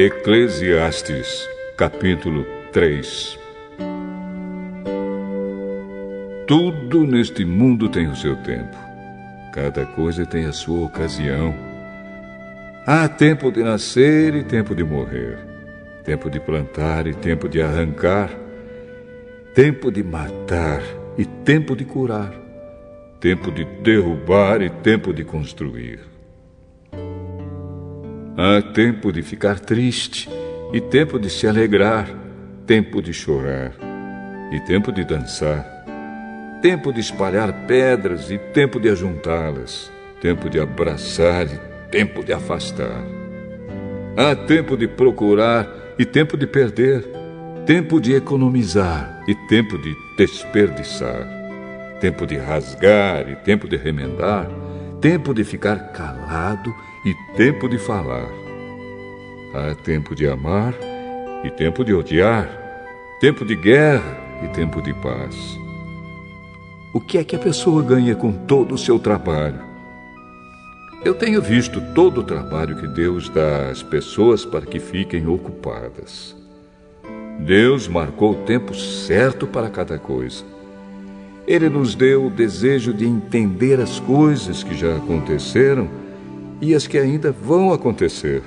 Eclesiastes, capítulo 3 Tudo neste mundo tem o seu tempo. Cada coisa tem a sua ocasião. Há tempo de nascer e tempo de morrer, tempo de plantar e tempo de arrancar, tempo de matar e tempo de curar, tempo de derrubar e tempo de construir. Há tempo de ficar triste e tempo de se alegrar, tempo de chorar e tempo de dançar, tempo de espalhar pedras e tempo de ajuntá-las, tempo de abraçar e tempo de afastar. Há tempo de procurar e tempo de perder, tempo de economizar e tempo de desperdiçar, tempo de rasgar e tempo de remendar, tempo de ficar calado e tempo de falar. Há tempo de amar e tempo de odiar, tempo de guerra e tempo de paz. O que é que a pessoa ganha com todo o seu trabalho? Eu tenho visto todo o trabalho que Deus dá às pessoas para que fiquem ocupadas. Deus marcou o tempo certo para cada coisa. Ele nos deu o desejo de entender as coisas que já aconteceram e as que ainda vão acontecer.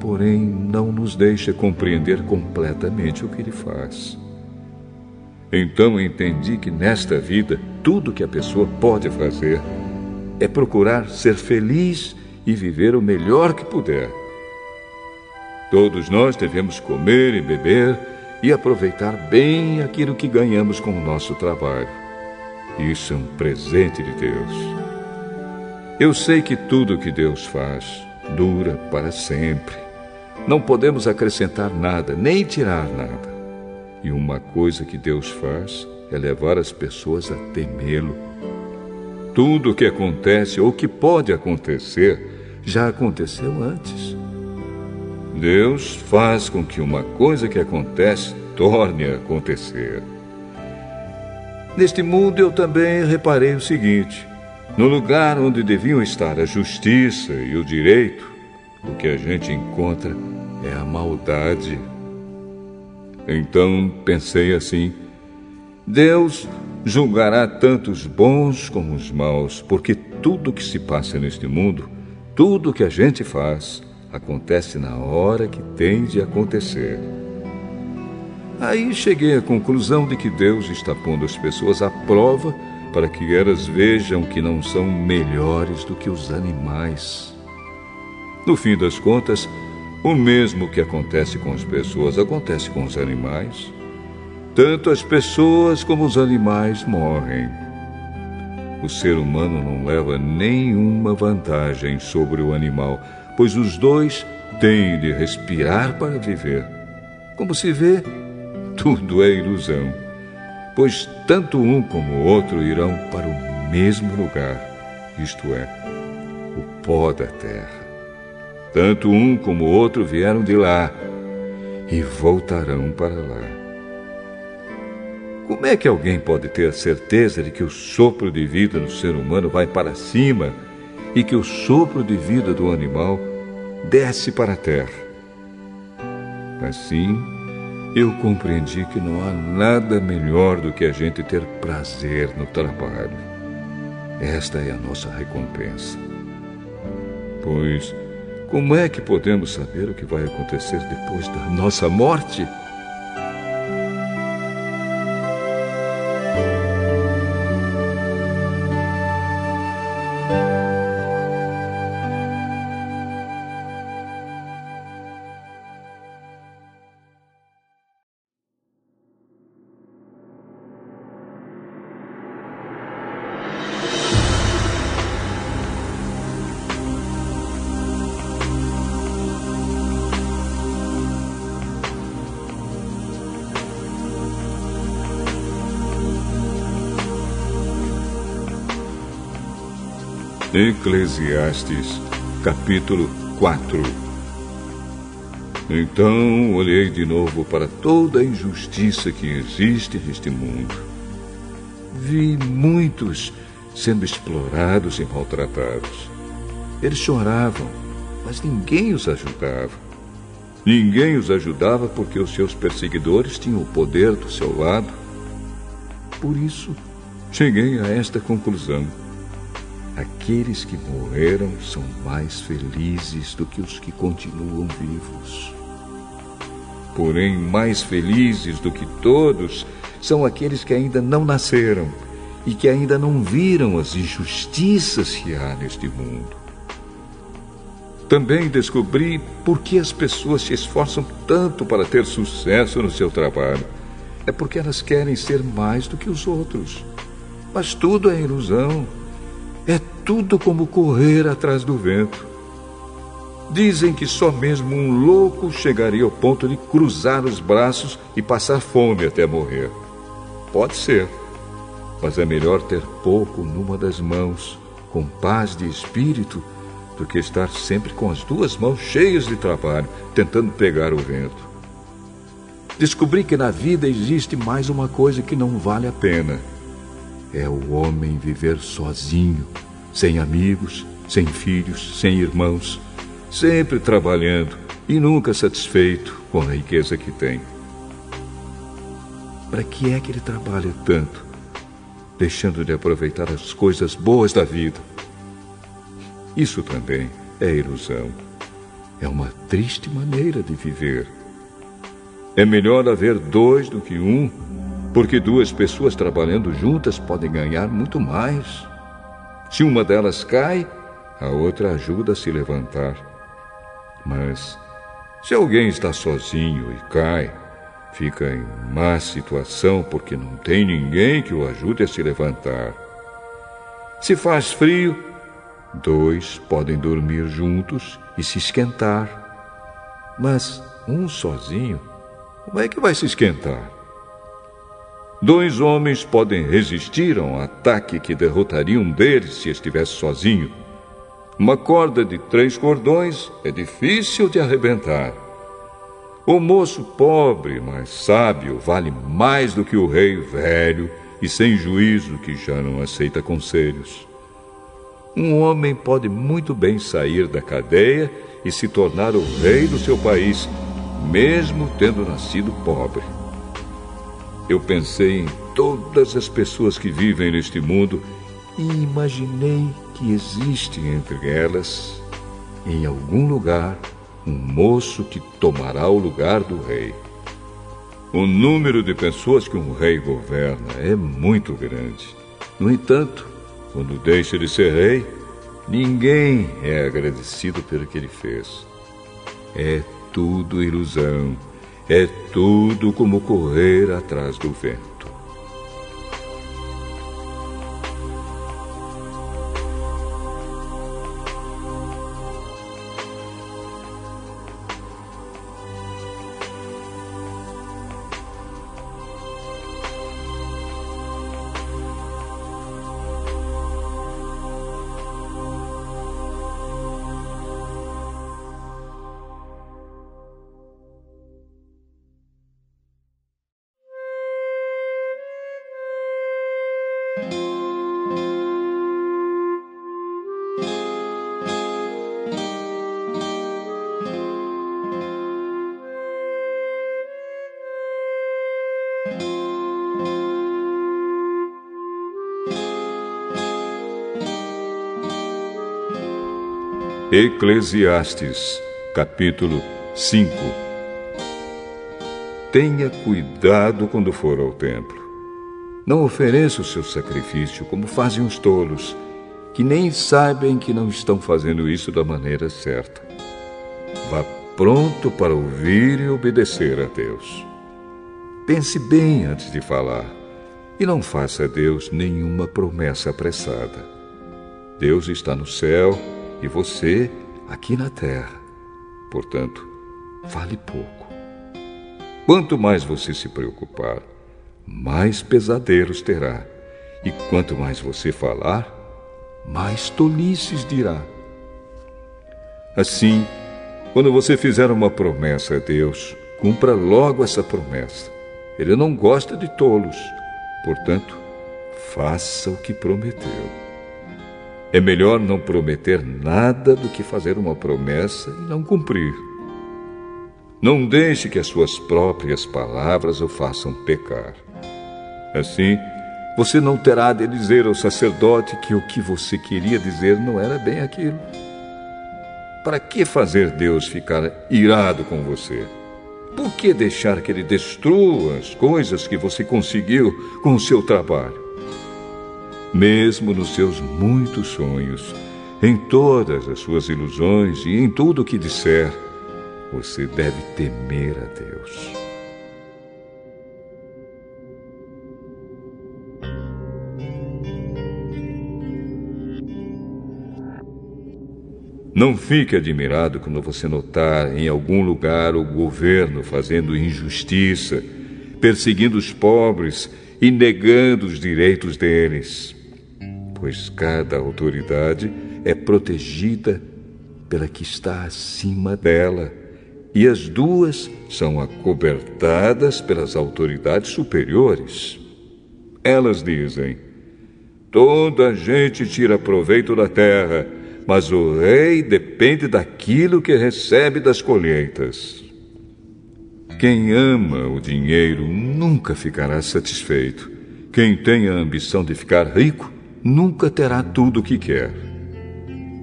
Porém, não nos deixa compreender completamente o que ele faz. Então entendi que nesta vida, tudo que a pessoa pode fazer é procurar ser feliz e viver o melhor que puder. Todos nós devemos comer e beber e aproveitar bem aquilo que ganhamos com o nosso trabalho. Isso é um presente de Deus. Eu sei que tudo que Deus faz dura para sempre. Não podemos acrescentar nada, nem tirar nada. E uma coisa que Deus faz é levar as pessoas a temê-lo. Tudo o que acontece ou que pode acontecer já aconteceu antes. Deus faz com que uma coisa que acontece torne a acontecer. Neste mundo eu também reparei o seguinte: no lugar onde deviam estar a justiça e o direito, o que a gente encontra é a maldade. Então pensei assim: Deus julgará tanto os bons como os maus, porque tudo que se passa neste mundo, tudo que a gente faz, acontece na hora que tem de acontecer. Aí cheguei à conclusão de que Deus está pondo as pessoas à prova para que elas vejam que não são melhores do que os animais. No fim das contas, o mesmo que acontece com as pessoas acontece com os animais. Tanto as pessoas como os animais morrem. O ser humano não leva nenhuma vantagem sobre o animal, pois os dois têm de respirar para viver. Como se vê, tudo é ilusão pois tanto um como o outro irão para o mesmo lugar, isto é, o pó da terra. Tanto um como o outro vieram de lá e voltarão para lá. Como é que alguém pode ter a certeza de que o sopro de vida do ser humano vai para cima e que o sopro de vida do animal desce para a terra? Assim, eu compreendi que não há nada melhor do que a gente ter prazer no trabalho. Esta é a nossa recompensa. Pois, como é que podemos saber o que vai acontecer depois da nossa morte? Eclesiastes, capítulo 4 Então olhei de novo para toda a injustiça que existe neste mundo. Vi muitos sendo explorados e maltratados. Eles choravam, mas ninguém os ajudava. Ninguém os ajudava porque os seus perseguidores tinham o poder do seu lado. Por isso, cheguei a esta conclusão. Aqueles que morreram são mais felizes do que os que continuam vivos. Porém, mais felizes do que todos são aqueles que ainda não nasceram e que ainda não viram as injustiças que há neste mundo. Também descobri por que as pessoas se esforçam tanto para ter sucesso no seu trabalho. É porque elas querem ser mais do que os outros. Mas tudo é ilusão. Tudo como correr atrás do vento. Dizem que só mesmo um louco chegaria ao ponto de cruzar os braços e passar fome até morrer. Pode ser, mas é melhor ter pouco numa das mãos, com paz de espírito, do que estar sempre com as duas mãos cheias de trabalho, tentando pegar o vento. Descobri que na vida existe mais uma coisa que não vale a pena: é o homem viver sozinho, sem amigos, sem filhos, sem irmãos, sempre trabalhando e nunca satisfeito com a riqueza que tem. Para que é que ele trabalha tanto, deixando de aproveitar as coisas boas da vida? Isso também é ilusão. É uma triste maneira de viver. É melhor haver dois do que um, porque duas pessoas trabalhando juntas podem ganhar muito mais. Se uma delas cai, a outra ajuda a se levantar. Mas se alguém está sozinho e cai, fica em má situação porque não tem ninguém que o ajude a se levantar. Se faz frio, Dois podem dormir juntos e se esquentar. Mas um sozinho, como é que vai se esquentar? Dois homens podem resistir a um ataque que derrotaria um deles se estivesse sozinho. Uma corda de três cordões é difícil de arrebentar. O moço pobre, mas sábio, vale mais do que o rei velho e sem juízo que já não aceita conselhos. Um homem pode muito bem sair da cadeia e se tornar o rei do seu país, mesmo tendo nascido pobre. Eu pensei em todas as pessoas que vivem neste mundo e imaginei que existe entre elas, em algum lugar, um moço que tomará o lugar do rei. O número de pessoas que um rei governa é muito grande. No entanto, quando deixa de ser rei, ninguém é agradecido pelo que ele fez. É tudo ilusão, é tudo como correr atrás do vento. Eclesiastes, capítulo 5 Tenha cuidado quando for ao templo. Não ofereça o seu sacrifício como fazem os tolos, que nem sabem que não estão fazendo isso da maneira certa. Vá pronto para ouvir e obedecer a Deus. Pense bem antes de falar e não faça a Deus nenhuma promessa apressada. Deus está no céu e você aqui na terra. Portanto, fale pouco. Quanto mais você se preocupar, mais pesadelos terá. E quanto mais você falar, mais tolices dirá. Assim, quando você fizer uma promessa a Deus, cumpra logo essa promessa. Ele não gosta de tolos. Portanto, faça o que prometeu. É melhor não prometer nada do que fazer uma promessa e não cumprir. Não deixe que as suas próprias palavras o façam pecar. Assim, você não terá de dizer ao sacerdote que o que você queria dizer não era bem aquilo. Para que fazer Deus ficar irado com você? Por que deixar que ele destrua as coisas que você conseguiu com o seu trabalho? Mesmo nos seus muitos sonhos, em todas as suas ilusões e em tudo o que disser, você deve temer a Deus. Não fique admirado quando você notar em algum lugar o governo fazendo injustiça, perseguindo os pobres e negando os direitos deles pois cada autoridade é protegida pela que está acima dela, e as duas são acobertadas pelas autoridades superiores. Elas dizem: toda gente tira proveito da terra, mas o rei depende daquilo que recebe das colheitas. Quem ama o dinheiro nunca ficará satisfeito. Quem tem a ambição de ficar rico nunca terá tudo o que quer.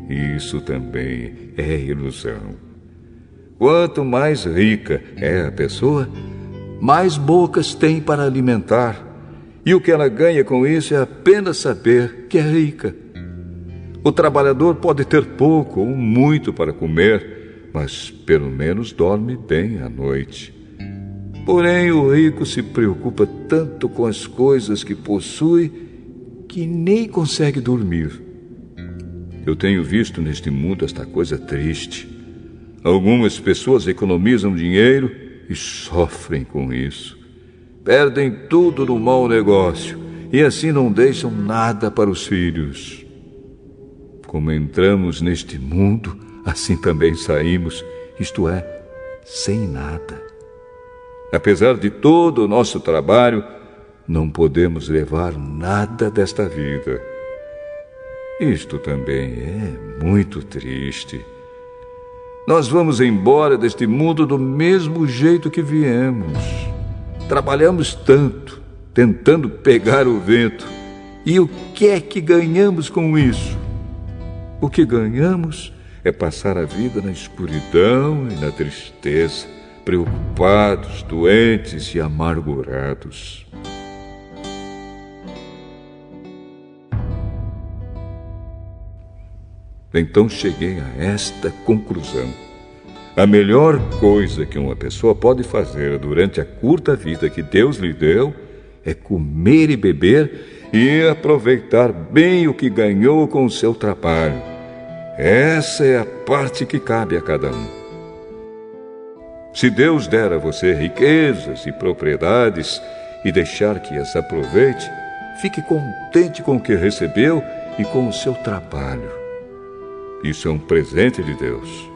Isso também é ilusão. Quanto mais rica é a pessoa, mais bocas tem para alimentar, e o que ela ganha com isso é apenas saber que é rica. O trabalhador pode ter pouco ou muito para comer, mas pelo menos dorme bem à noite. Porém, o rico se preocupa tanto com as coisas que possui que nem consegue dormir. Eu tenho visto neste mundo esta coisa triste. Algumas pessoas economizam dinheiro e sofrem com isso. Perdem tudo no mau negócio e assim não deixam nada para os filhos. Como entramos neste mundo, assim também saímos, isto é, sem nada. Apesar de todo o nosso trabalho, não podemos levar nada desta vida. Isto também é muito triste. Nós vamos embora deste mundo do mesmo jeito que viemos. Trabalhamos tanto, tentando pegar o vento. E o que é que ganhamos com isso? O que ganhamos é passar a vida na escuridão e na tristeza, preocupados, doentes e amargurados. Então cheguei a esta conclusão. A melhor coisa que uma pessoa pode fazer durante a curta vida que Deus lhe deu é comer e beber e aproveitar bem o que ganhou com o seu trabalho. Essa é a parte que cabe a cada um. Se Deus der a você riquezas e propriedades e deixar que as aproveite, fique contente com o que recebeu e com o seu trabalho. Isso é um presente de Deus.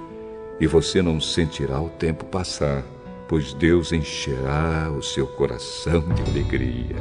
E você não sentirá o tempo passar, pois Deus encherá o seu coração de alegria.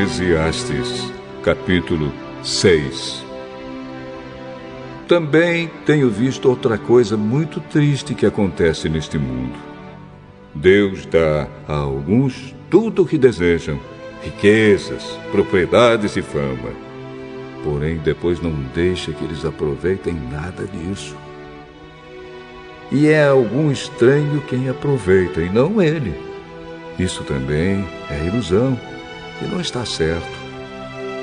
Eclesiastes, capítulo 6 Também tenho visto outra coisa muito triste que acontece neste mundo. Deus dá a alguns tudo o que desejam, riquezas, propriedades e fama. Porém, depois não deixa que eles aproveitem nada disso. E é algum estranho quem aproveita, e não ele. Isso também é ilusão e não está certo.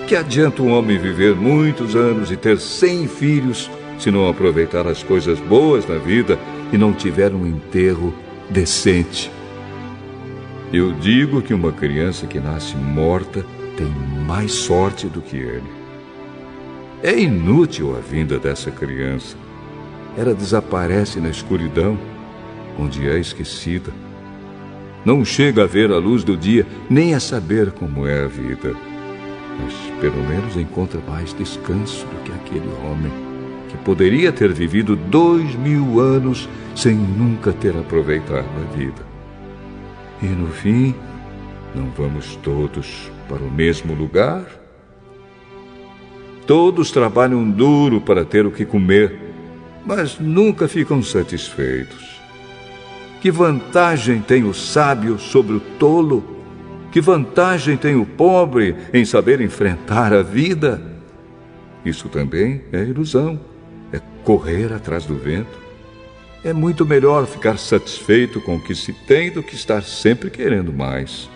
Que adianta um homem viver muitos anos e ter cem filhos se não aproveitar as coisas boas da vida e não tiver um enterro decente? Eu digo que uma criança que nasce morta tem mais sorte do que ele. É inútil a vinda dessa criança. Ela desaparece na escuridão, onde é esquecida. Não chega a ver a luz do dia, nem a saber como é a vida mas pelo menos encontra mais descanso do que aquele homem que poderia ter vivido dois mil anos sem nunca ter aproveitado a vida. E no fim, não vamos todos para o mesmo lugar? Todos trabalham duro para ter o que comer, mas nunca ficam satisfeitos. Que vantagem tem o sábio sobre o tolo? Que vantagem tem o pobre em saber enfrentar a vida? Isso também é ilusão, é correr atrás do vento. É muito melhor ficar satisfeito com o que se tem do que estar sempre querendo mais.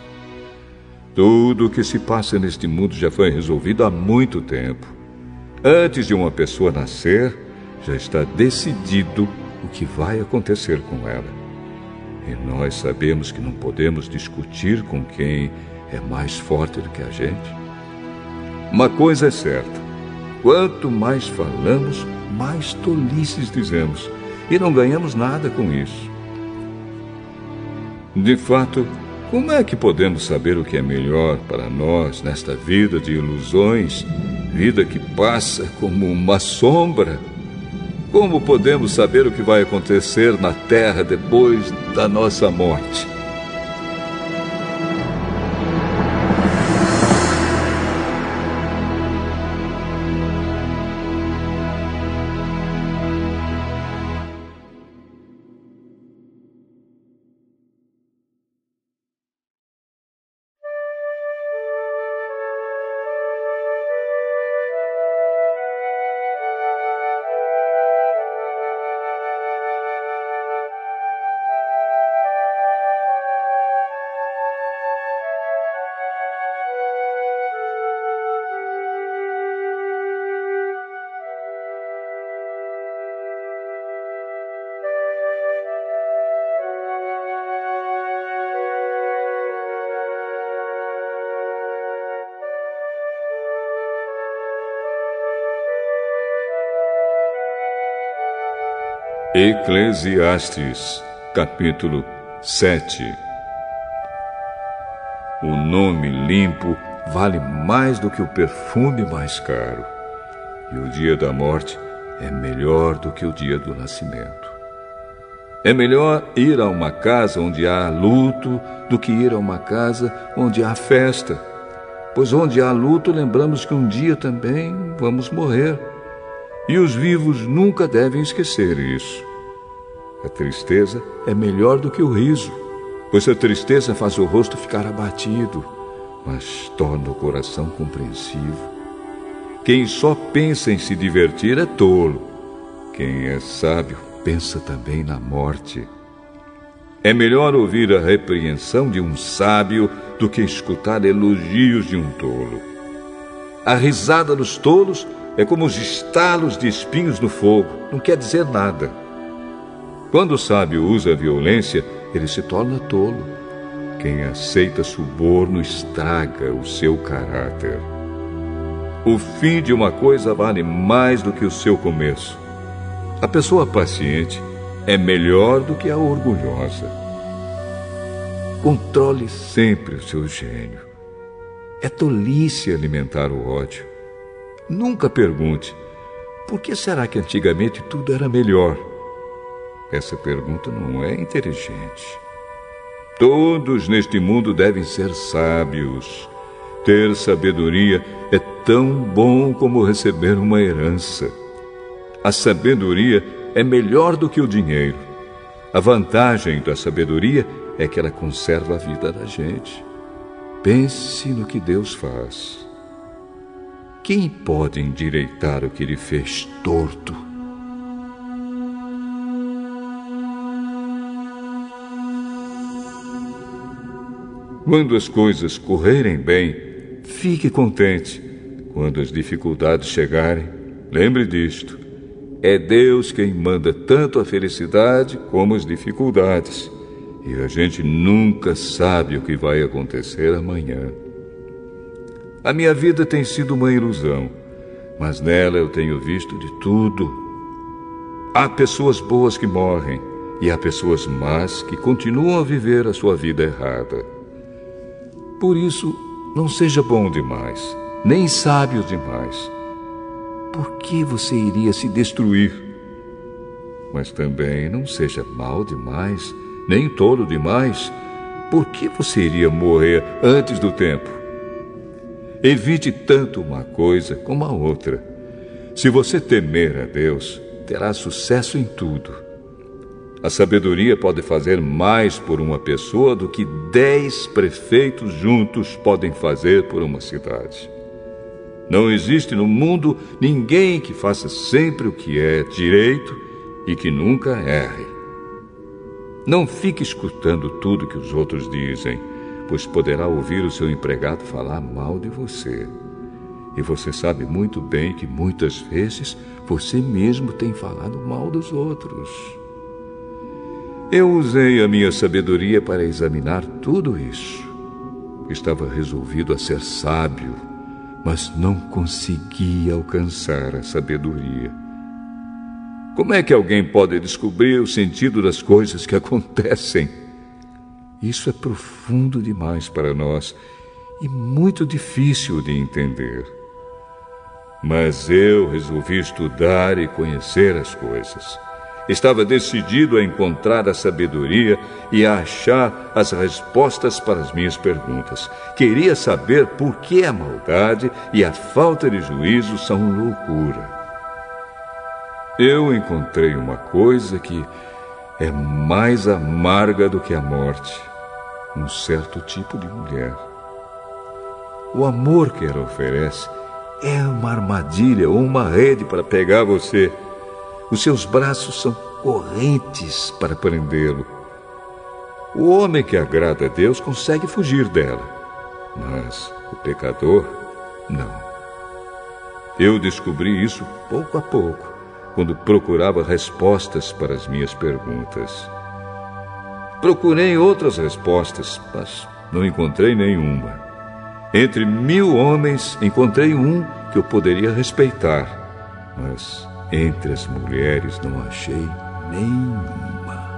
Tudo o que se passa neste mundo já foi resolvido há muito tempo. Antes de uma pessoa nascer, já está decidido o que vai acontecer com ela. E nós sabemos que não podemos discutir com quem é mais forte do que a gente. Uma coisa é certa: quanto mais falamos, mais tolices dizemos, e não ganhamos nada com isso. De fato, como é que podemos saber o que é melhor para nós nesta vida de ilusões, vida que passa como uma sombra? Como podemos saber o que vai acontecer na terra depois da nossa morte? Eclesiastes, capítulo 7 O nome limpo vale mais do que o perfume mais caro, e o dia da morte é melhor do que o dia do nascimento. É melhor ir a uma casa onde há luto do que ir a uma casa onde há festa, pois onde há luto lembramos que um dia também vamos morrer e os vivos nunca devem esquecer isso. A tristeza é melhor do que o riso, pois a tristeza faz o rosto ficar abatido, mas torna o coração compreensivo. Quem só pensa em se divertir é tolo. Quem é sábio pensa também na morte. É melhor ouvir a repreensão de um sábio do que escutar elogios de um tolo. A risada dos tolos é como os estalos de espinhos no fogo, não quer dizer nada. Quando o sábio usa a violência, ele se torna tolo. Quem aceita suborno estraga o seu caráter. O fim de uma coisa vale mais do que o seu começo. A pessoa paciente é melhor do que a orgulhosa. Controle sempre o seu gênio. É tolice alimentar o ódio. Nunca pergunte: por que será que antigamente tudo era melhor? Essa pergunta não é inteligente. Todos neste mundo devem ser sábios. Ter sabedoria é tão bom como receber uma herança. A sabedoria é melhor do que o dinheiro. A vantagem da sabedoria é que ela conserva a vida da gente. Pense no que Deus faz. Quem pode endireitar o que ele fez torto? Quando as coisas correrem bem, fique contente, Quando as dificuldades chegarem, lembre disto: é Deus quem manda tanto a felicidade como as dificuldades. E a gente nunca sabe o que vai acontecer amanhã. A minha vida tem sido uma ilusão, mas nela eu tenho visto de tudo. Há pessoas boas que morrem e há pessoas más que continuam a viver a sua vida errada. Por isso, não seja bom demais, nem sábio demais. Por que você iria se destruir? Mas também não seja mal demais, nem tolo demais. Por que você iria morrer antes do tempo? Evite tanto uma coisa como a outra. Se você temer a Deus, terá sucesso em tudo. A sabedoria pode fazer mais por uma pessoa do que dez prefeitos juntos podem fazer por uma cidade. Não existe no mundo ninguém que faça sempre o que é direito e que nunca erre. Não fique escutando tudo que os outros dizem pois poderá ouvir o seu empregado falar mal de você. E você sabe muito bem que muitas vezes você mesmo tem falado mal dos outros. Eu usei a minha sabedoria para examinar tudo isso. Estava resolvido a ser sábio, mas não conseguia alcançar a sabedoria. Como é que alguém pode descobrir o sentido das coisas que acontecem? Isso é profundo demais para nós e muito difícil de entender. Mas eu resolvi estudar e conhecer as coisas. Estava decidido a encontrar a sabedoria e a achar as respostas para as minhas perguntas. Queria saber por que a maldade e a falta de juízo são loucura. Eu encontrei uma coisa que é mais amarga do que a morte um certo tipo de mulher. O amor que ela oferece é uma armadilha ou uma rede para pegar você. Os seus braços são correntes para prendê-lo. O homem que agrada a Deus consegue fugir dela, mas o pecador, não. Eu descobri isso pouco a pouco, quando procurava respostas para as minhas perguntas. Procurei outras respostas, mas não encontrei nenhuma. Entre mil homens, encontrei um que eu poderia respeitar, mas entre as mulheres não achei nenhuma.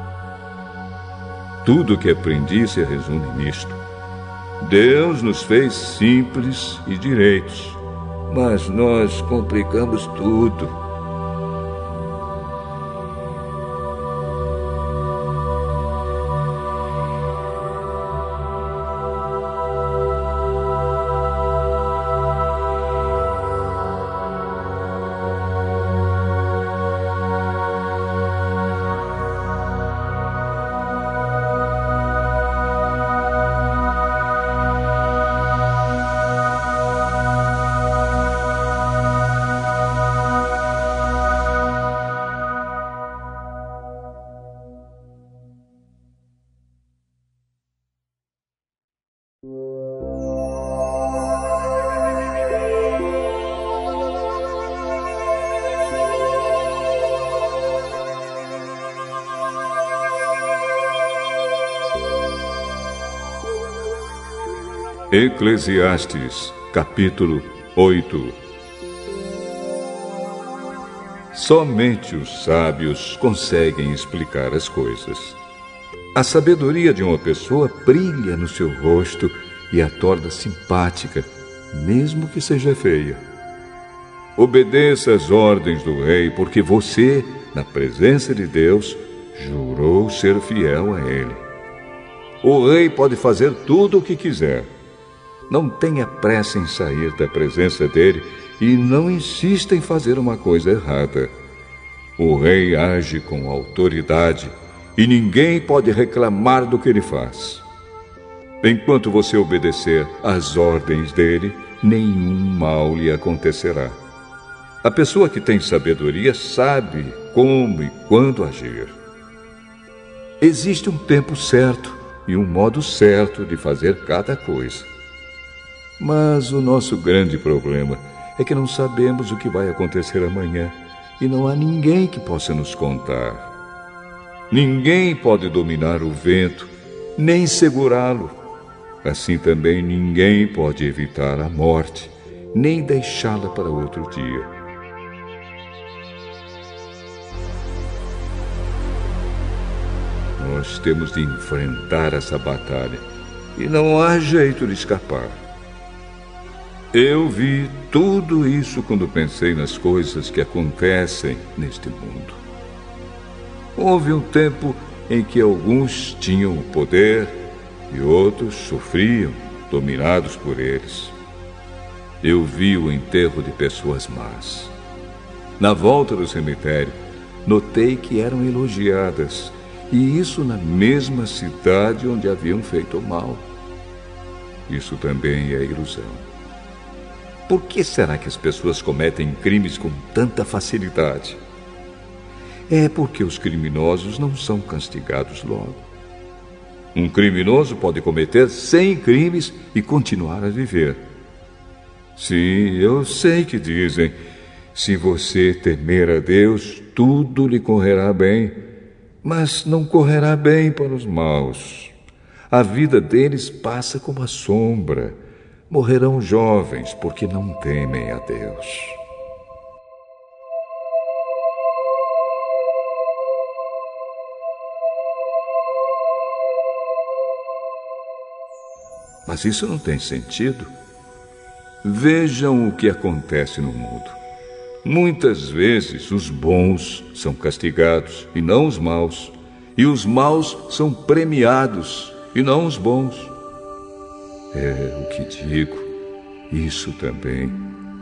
Tudo o que aprendi se resume nisto. Deus nos fez simples e direitos, mas nós complicamos tudo. Eclesiastes, capítulo 8 Somente os sábios conseguem explicar as coisas. A sabedoria de uma pessoa brilha no seu rosto e a torna simpática, mesmo que seja feia. Obedeça às ordens do rei, porque você, na presença de Deus, jurou ser fiel a ele. O rei pode fazer tudo o que quiser não tenha pressa em sair da presença dele e não insista em fazer uma coisa errada. O rei age com autoridade e ninguém pode reclamar do que ele faz. Enquanto você obedecer às ordens dele, nenhum mal lhe acontecerá. A pessoa que tem sabedoria sabe como e quando agir. Existe um tempo certo e um modo certo de fazer cada coisa. Mas o nosso grande problema é que não sabemos o que vai acontecer amanhã e não há ninguém que possa nos contar. Ninguém pode dominar o vento, nem segurá-lo. Assim também ninguém pode evitar a morte, nem deixá-la para outro dia. Nós temos de enfrentar essa batalha e não há jeito de escapar. Eu vi tudo isso quando pensei nas coisas que acontecem neste mundo. Houve um tempo em que alguns tinham o poder e outros sofriam, dominados por eles. Eu vi o enterro de pessoas más. Na volta do cemitério, notei que eram elogiadas, e isso na mesma cidade onde haviam feito mal. Isso também é ilusão. Por que será que as pessoas cometem crimes com tanta facilidade? É porque os criminosos não são castigados logo. Um criminoso pode cometer cem crimes e continuar a viver. Sim, eu sei que dizem: se você temer a Deus, tudo lhe correrá bem. Mas não correrá bem para os maus. A vida deles passa como a sombra morrerão jovens porque não temem a Deus. Mas isso não tem sentido. Vejam o que acontece no mundo. Muitas vezes os bons são castigados e não os maus, e os maus são premiados e não os bons. É o que digo, isso também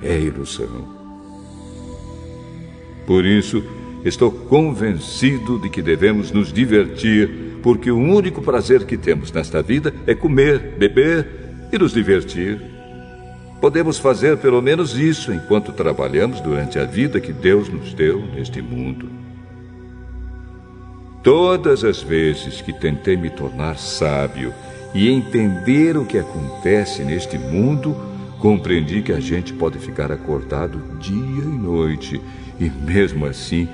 é ilusão. Por isso, estou convencido de que devemos nos divertir, porque o único prazer que temos nesta vida é comer, beber e nos divertir. Podemos fazer pelo menos isso enquanto trabalhamos durante a vida que Deus nos deu neste mundo. Todas as vezes que tentei me tornar sábio, e entender o que acontece neste mundo, compreendi que a gente pode ficar acordado dia e noite e, mesmo assim,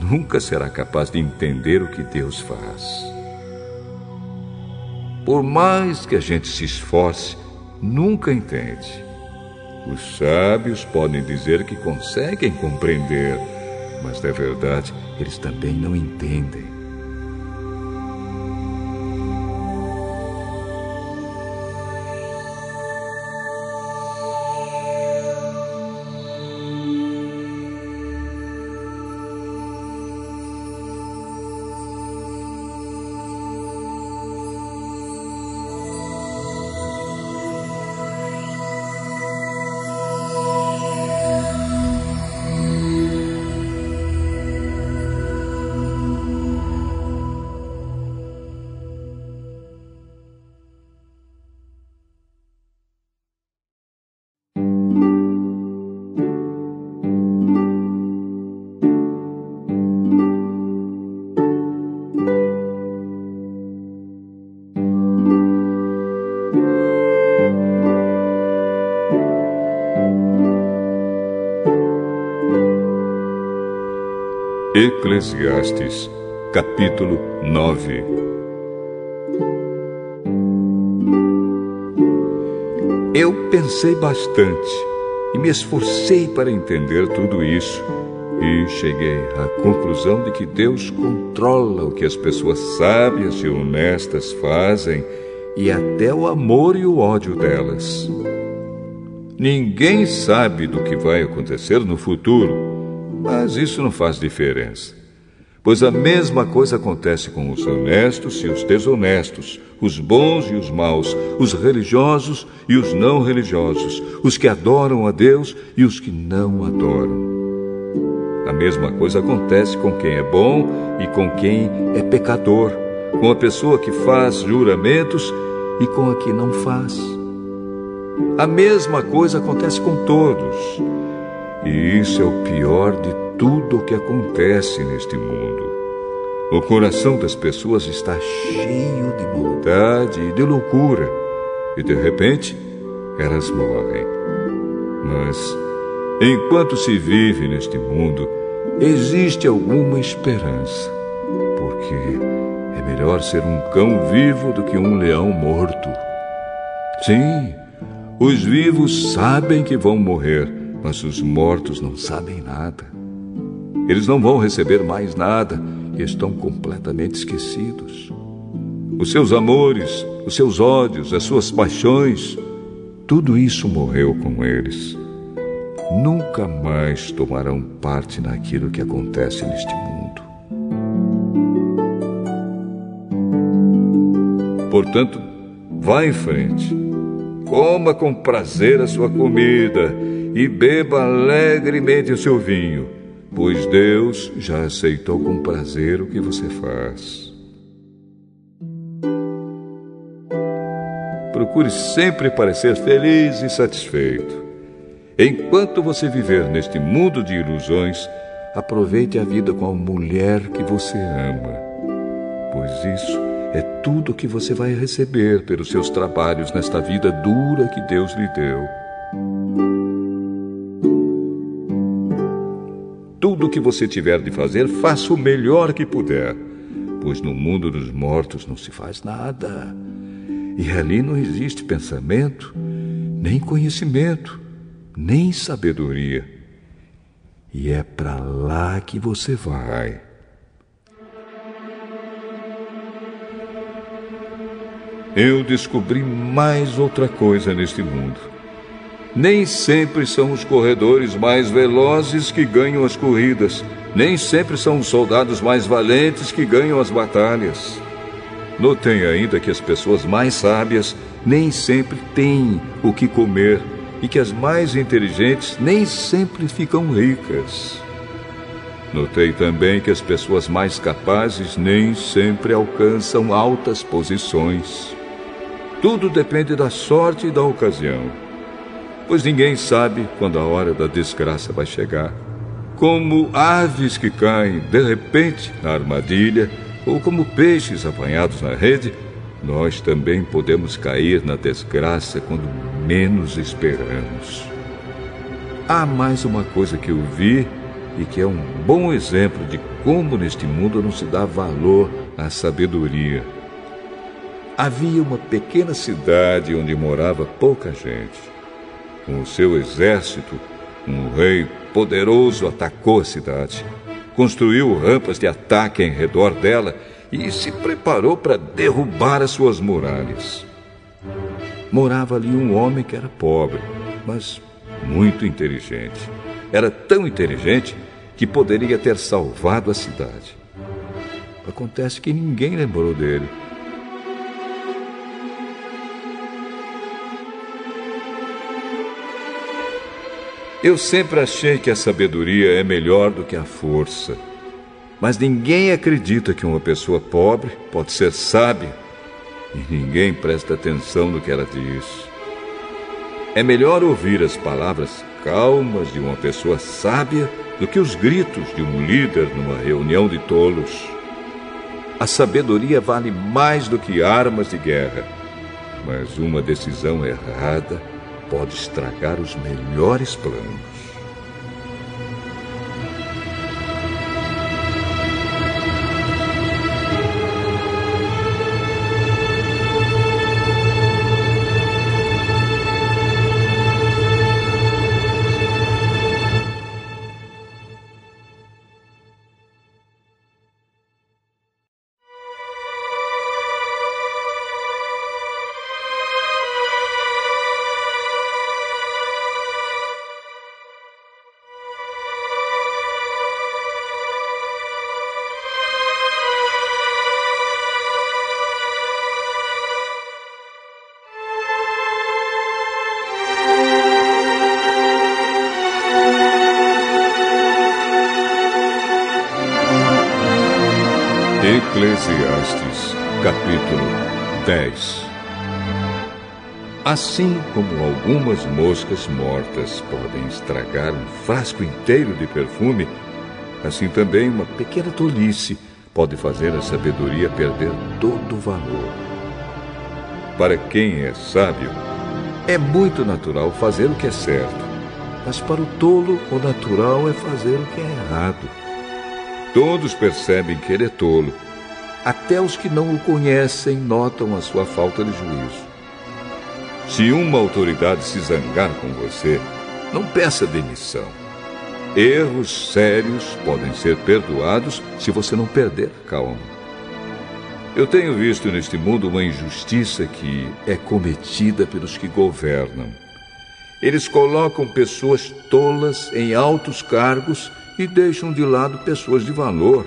nunca será capaz de entender o que Deus faz. Por mais que a gente se esforce, nunca entende. Os sábios podem dizer que conseguem compreender, mas na verdade eles também não entendem. Eclesiastes, capítulo 9 Eu pensei bastante e me esforcei para entender tudo isso e cheguei à conclusão de que Deus controla o que as pessoas sábias e honestas fazem e até o amor e o ódio delas. Ninguém sabe do que vai acontecer no futuro mas isso não faz diferença. Pois a mesma coisa acontece com os honestos e os desonestos, os bons e os maus, os religiosos e os não religiosos, os que adoram a Deus e os que não adoram. A mesma coisa acontece com quem é bom e com quem é pecador, com a pessoa que faz juramentos e com a que não faz. A mesma coisa acontece com todos. E isso é o pior de tudo o que acontece neste mundo. O coração das pessoas está cheio de maldade e de loucura, e de repente elas morrem. Mas Enquanto se vive neste mundo, existe alguma esperança. Porque é melhor ser um cão vivo do que um leão morto. Sim, os vivos sabem que vão morrer, mas os mortos não sabem nada. Eles não vão receber mais nada e estão completamente esquecidos. Os seus amores, os seus ódios, as suas paixões, tudo isso morreu com eles. Nunca mais tomarão parte naquilo que acontece neste mundo. Portanto, vá em frente. Coma com prazer a sua comida e beba alegremente o seu vinho, pois Deus já aceitou com prazer o que você faz. Procure sempre parecer feliz e satisfeito. Enquanto você viver neste mundo de ilusões, aproveite a vida com a mulher que você ama, pois isso é tudo que você vai receber pelos seus trabalhos nesta vida dura que Deus lhe deu. Tudo o que você tiver de fazer, faça o melhor que puder, pois no mundo dos mortos não se faz nada. E ali não existe pensamento, nem conhecimento, nem sabedoria. E é para lá que você vai. eu descobri mais outra coisa neste mundo. Nem sempre são os corredores mais velozes que ganham as corridas, nem sempre são os soldados mais valentes que ganham as batalhas. Notei ainda que as pessoas mais sábias nem sempre têm o que comer e que as mais inteligentes nem sempre ficam ricas. Notei também que as pessoas mais capazes nem sempre alcançam altas posições. Tudo depende da sorte e da ocasião, pois ninguém sabe quando a hora da desgraça vai chegar. Como aves que caem de repente na armadilha, ou como peixes apanhados na rede, nós também podemos cair na desgraça quando menos esperamos. Há mais uma coisa que eu vi e que é um bom exemplo de como neste mundo não se dá valor à sabedoria. Havia uma pequena cidade onde morava pouca gente. Com o seu exército, um rei poderoso atacou a cidade, construiu rampas de ataque em redor dela e se preparou para derrubar as suas muralhas. Morava ali um homem que era pobre, mas muito inteligente. Era tão inteligente que poderia ter salvado a cidade. Acontece que ninguém lembrou dele. Eu sempre achei que a sabedoria é melhor do que a força. Mas ninguém acredita que uma pessoa pobre pode ser sábia e ninguém presta atenção no que ela diz. É melhor ouvir as palavras calmas de uma pessoa sábia do que os gritos de um líder numa reunião de tolos. A sabedoria vale mais do que armas de guerra, mas uma decisão errada pode estragar os melhores planos. Assim como algumas moscas mortas podem estragar um frasco inteiro de perfume, assim também uma pequena tolice pode fazer a sabedoria perder todo o valor. Para quem é sábio, é muito natural fazer o que é certo. Mas para o tolo, o natural é fazer o que é errado. Todos percebem que ele é tolo. Até os que não o conhecem notam a sua falta de juízo. Se uma autoridade se zangar com você, não peça demissão. Erros sérios podem ser perdoados se você não perder a calma. Eu tenho visto neste mundo uma injustiça que é cometida pelos que governam. Eles colocam pessoas tolas em altos cargos e deixam de lado pessoas de valor.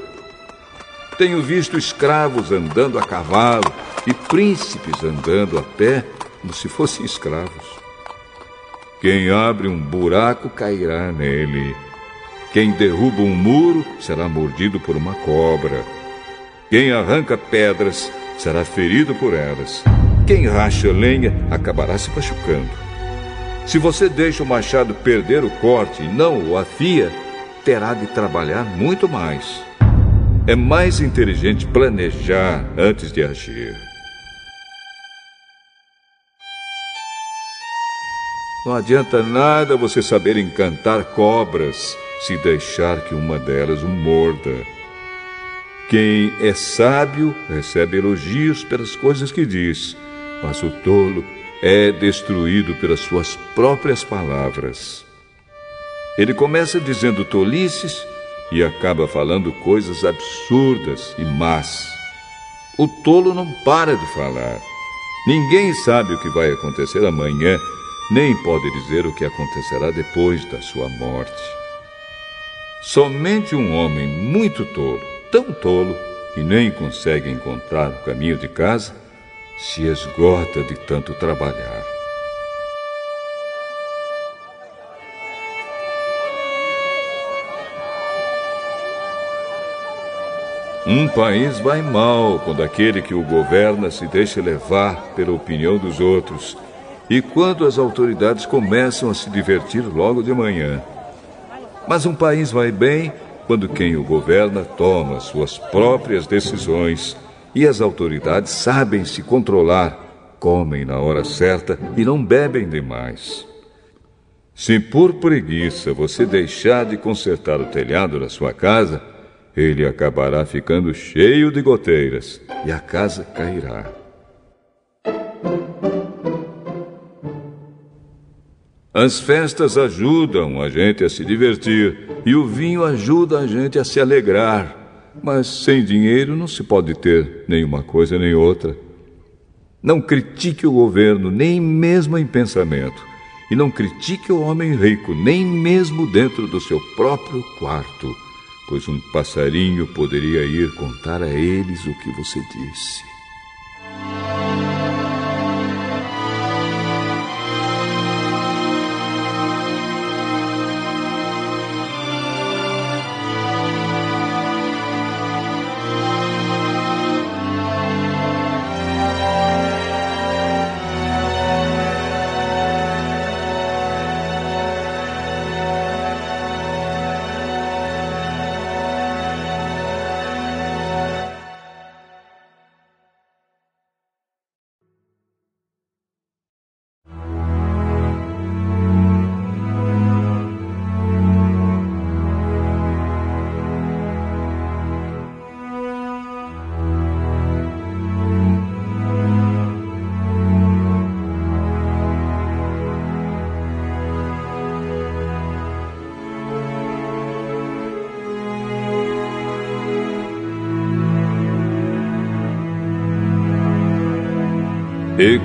Tenho visto escravos andando a cavalo e príncipes andando a pé como se fossem escravos. Quem abre um buraco cairá nele. Quem derruba um muro será mordido por uma cobra. Quem arranca pedras será ferido por elas. Quem racha lenha acabará se machucando. Se você deixa o machado perder o corte e não o afia, terá de trabalhar muito mais. É mais inteligente planejar antes de agir. Não adianta nada você saber encantar cobras se deixar que uma delas o morda. Quem é sábio recebe elogios pelas coisas que diz, mas o tolo é destruído pelas suas próprias palavras. Ele começa dizendo tolices e acaba falando coisas absurdas e más. O tolo não para de falar. Ninguém sabe o que vai acontecer amanhã, nem pode dizer o que acontecerá depois da sua morte. Somente um homem muito tolo tão tolo que nem consegue encontrar o caminho de casa, se esgota de tanto trabalhar. Um país vai mal quando aquele que o governa se deixa levar pela opinião dos outros e quando as autoridades começam a se divertir logo de manhã. Mas um país vai bem quando quem o governa toma suas próprias decisões e as autoridades sabem se controlar, comem na hora certa e não bebem demais. Se por preguiça você deixar de consertar o telhado da sua casa, ele acabará ficando cheio de goteiras e a casa cairá. As festas ajudam a gente a se divertir e o vinho ajuda a gente a se alegrar. Mas sem dinheiro não se pode ter nenhuma coisa nem outra. Não critique o governo, nem mesmo em pensamento. E não critique o homem rico, nem mesmo dentro do seu próprio quarto, pois um passarinho poderia ir contar a eles o que você disse.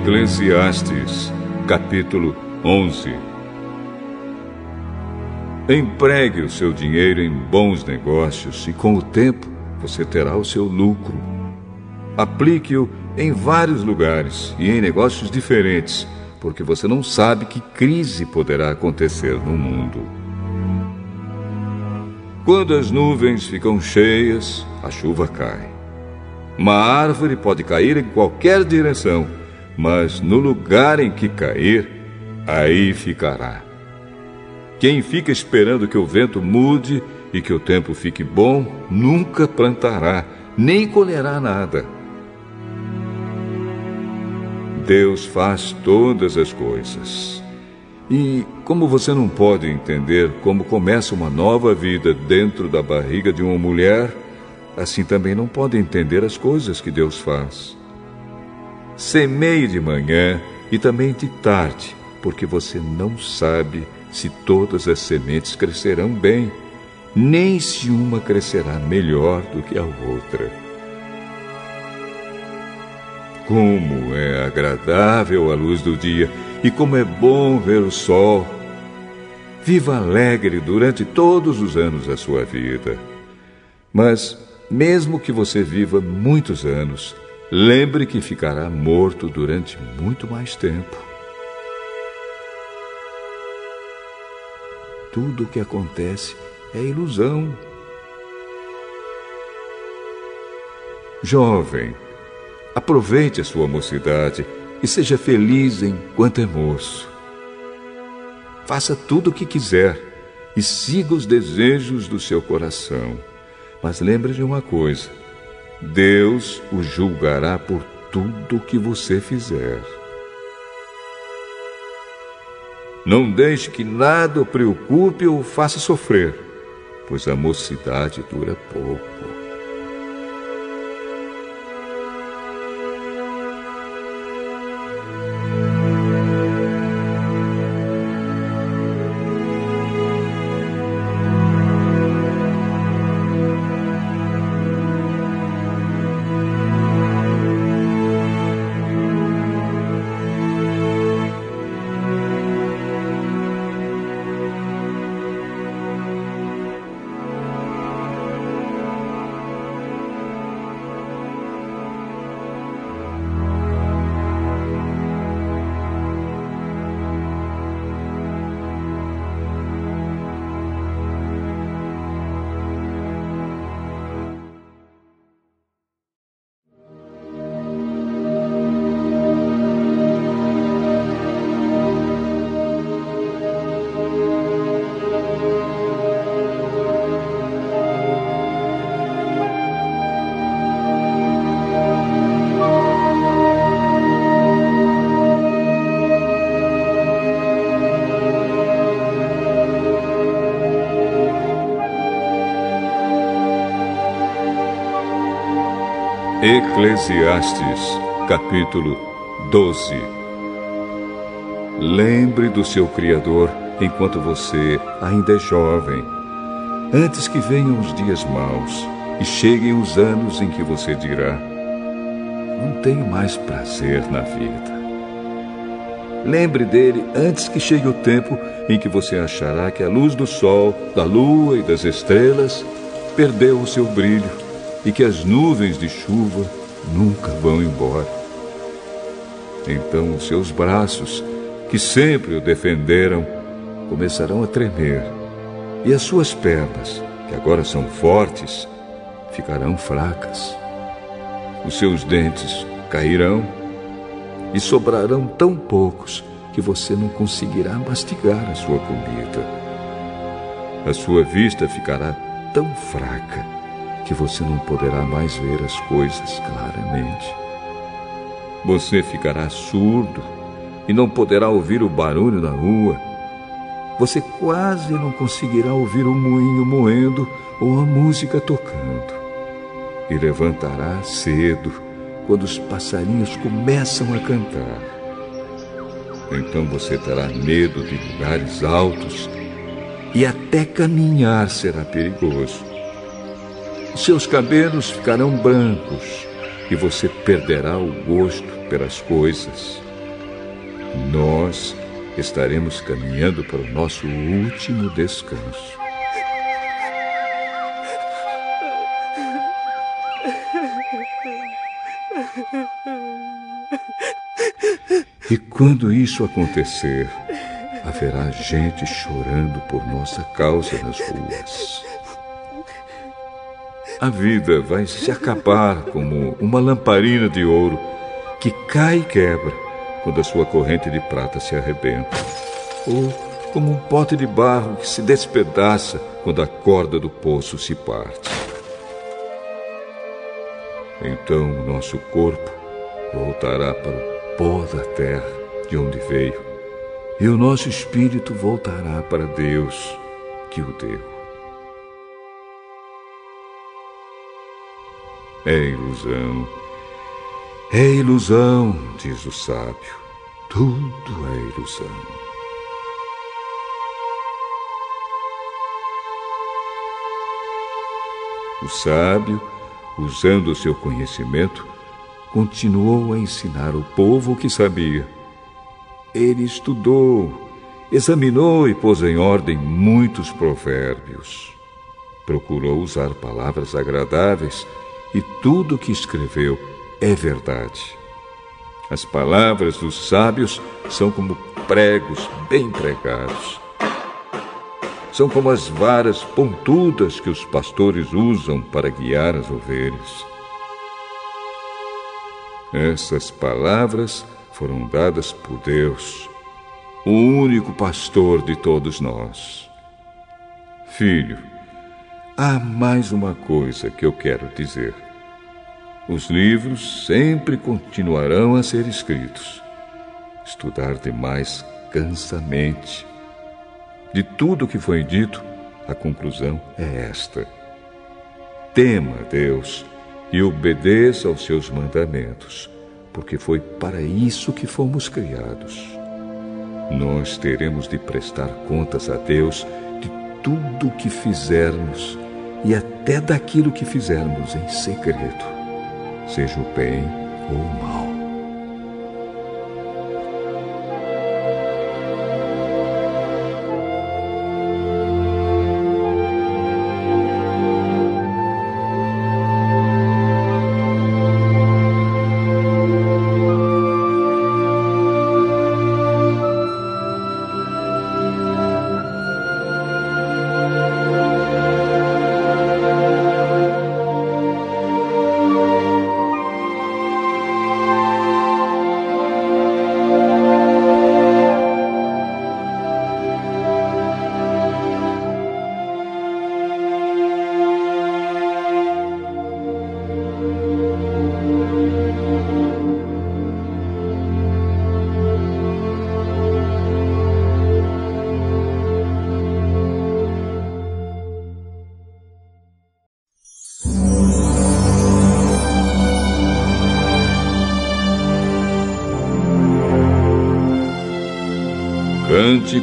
Eclesiastes, capítulo 11 Empregue o seu dinheiro em bons negócios e com o tempo você terá o seu lucro. Aplique-o em vários lugares e em negócios diferentes, porque você não sabe que crise poderá acontecer no mundo. Quando as nuvens ficam cheias, a chuva cai. Uma árvore pode cair em qualquer direção mas no lugar em que cair, aí ficará. Quem fica esperando que o vento mude e que o tempo fique bom, nunca plantará, nem colherá nada. Deus faz todas as coisas. E como você não pode entender como começa uma nova vida dentro da barriga de uma mulher, assim também não pode entender as coisas que Deus faz. Semeie de manhã e também de tarde, porque você não sabe se todas as sementes crescerão bem, nem se uma crescerá melhor do que a outra. Como é agradável a luz do dia e como é bom ver o sol. Viva alegre durante todos os anos da sua vida. Mas, mesmo que você viva muitos anos, lembre que ficará morto durante muito mais tempo. Tudo o que acontece é ilusão. Jovem, aproveite a sua mocidade e seja feliz enquanto é moço. Faça tudo o que quiser e siga os desejos do seu coração. Mas lembre de uma coisa: Deus o julgará por tudo que você fizer. Não deixe que nada o preocupe ou o faça sofrer, pois a mocidade dura pouco. Eclesiastes, capítulo 12. Lembre do seu Criador enquanto você ainda é jovem, antes que venham os dias maus e cheguem os anos em que você dirá: Não tenho mais prazer na vida. Lembre dele antes que chegue o tempo em que você achará que a luz do sol, da lua e das estrelas perdeu o seu brilho e que as nuvens de chuva nunca vão embora. Então os seus braços, que sempre o defenderam, começarão a tremer, e as suas pernas, que agora são fortes, ficarão fracas. Os seus dentes cairão e sobrarão tão poucos que você não conseguirá mastigar a sua comida. A sua vista ficará tão fraca que você não poderá mais ver as coisas claramente. Você ficará surdo e não poderá ouvir o barulho da rua. Você quase não conseguirá ouvir o moinho moendo ou a música tocando. E levantará cedo quando os passarinhos começam a cantar. Então você terá medo de lugares altos e até caminhar será perigoso seus cabelos ficarão brancos e você perderá o gosto pelas coisas. Nós estaremos caminhando para o nosso último descanso. E quando isso acontecer, haverá gente chorando por nossa causa nas ruas a vida vai se acabar como uma lamparina de ouro que cai e quebra quando a sua corrente de prata se arrebenta, ou como um pote de barro que se despedaça quando a corda do poço se parte. Então o nosso corpo voltará para o pó da terra de onde veio, e o nosso espírito voltará para Deus que o deu. É ilusão, é ilusão, diz o sábio, tudo é ilusão. O sábio, usando o seu conhecimento, continuou a ensinar o povo o que sabia. Ele estudou, examinou e pôs em ordem muitos provérbios. Procurou usar palavras agradáveis e tudo o que escreveu é verdade. As palavras dos sábios são como pregos bem pregados são como as varas pontudas que os pastores usam para guiar as ovelhas. Essas palavras foram dadas por Deus, o único pastor de todos nós. Filho, há mais uma coisa que eu quero dizer. Os livros sempre continuarão a ser escritos. Estudar demais cansa a mente de tudo o que foi dito, a conclusão é esta: tema Deus e obedeça aos seus mandamentos, porque foi para isso que fomos criados. Nós teremos de prestar contas a Deus de tudo o que fizermos e até daquilo que fizermos em segredo, seja o bem ou o mal.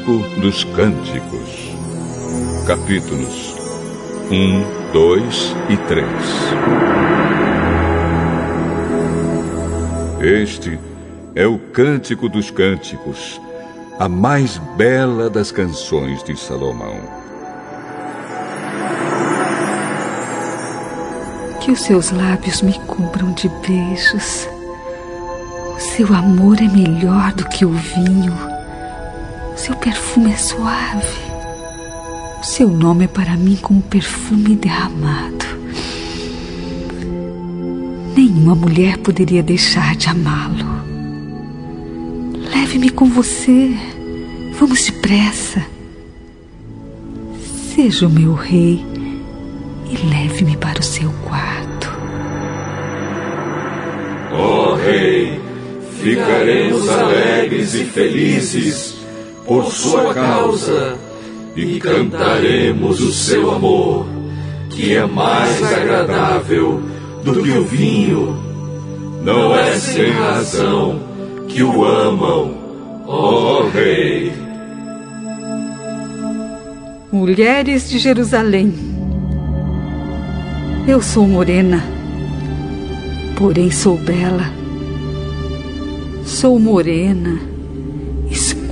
Cântico dos Cânticos, capítulos 1, 2 e 3. Este é o Cântico dos Cânticos, a mais bela das canções de Salomão. Que os seus lábios me cubram de beijos. Seu amor é melhor do que o vinho seu perfume é suave. O seu nome é para mim como perfume derramado. Nenhuma mulher poderia deixar de amá-lo. Leve-me com você. Vamos depressa. Seja o meu rei e leve-me para o seu quarto. Oh, Rei, ficaremos alegres e felizes por sua causa e cantaremos o seu amor, que é mais agradável do que o vinho. Não é sem razão que o amam, ó oh Rei. Mulheres de Jerusalém, eu sou morena, porém sou bela. Sou morena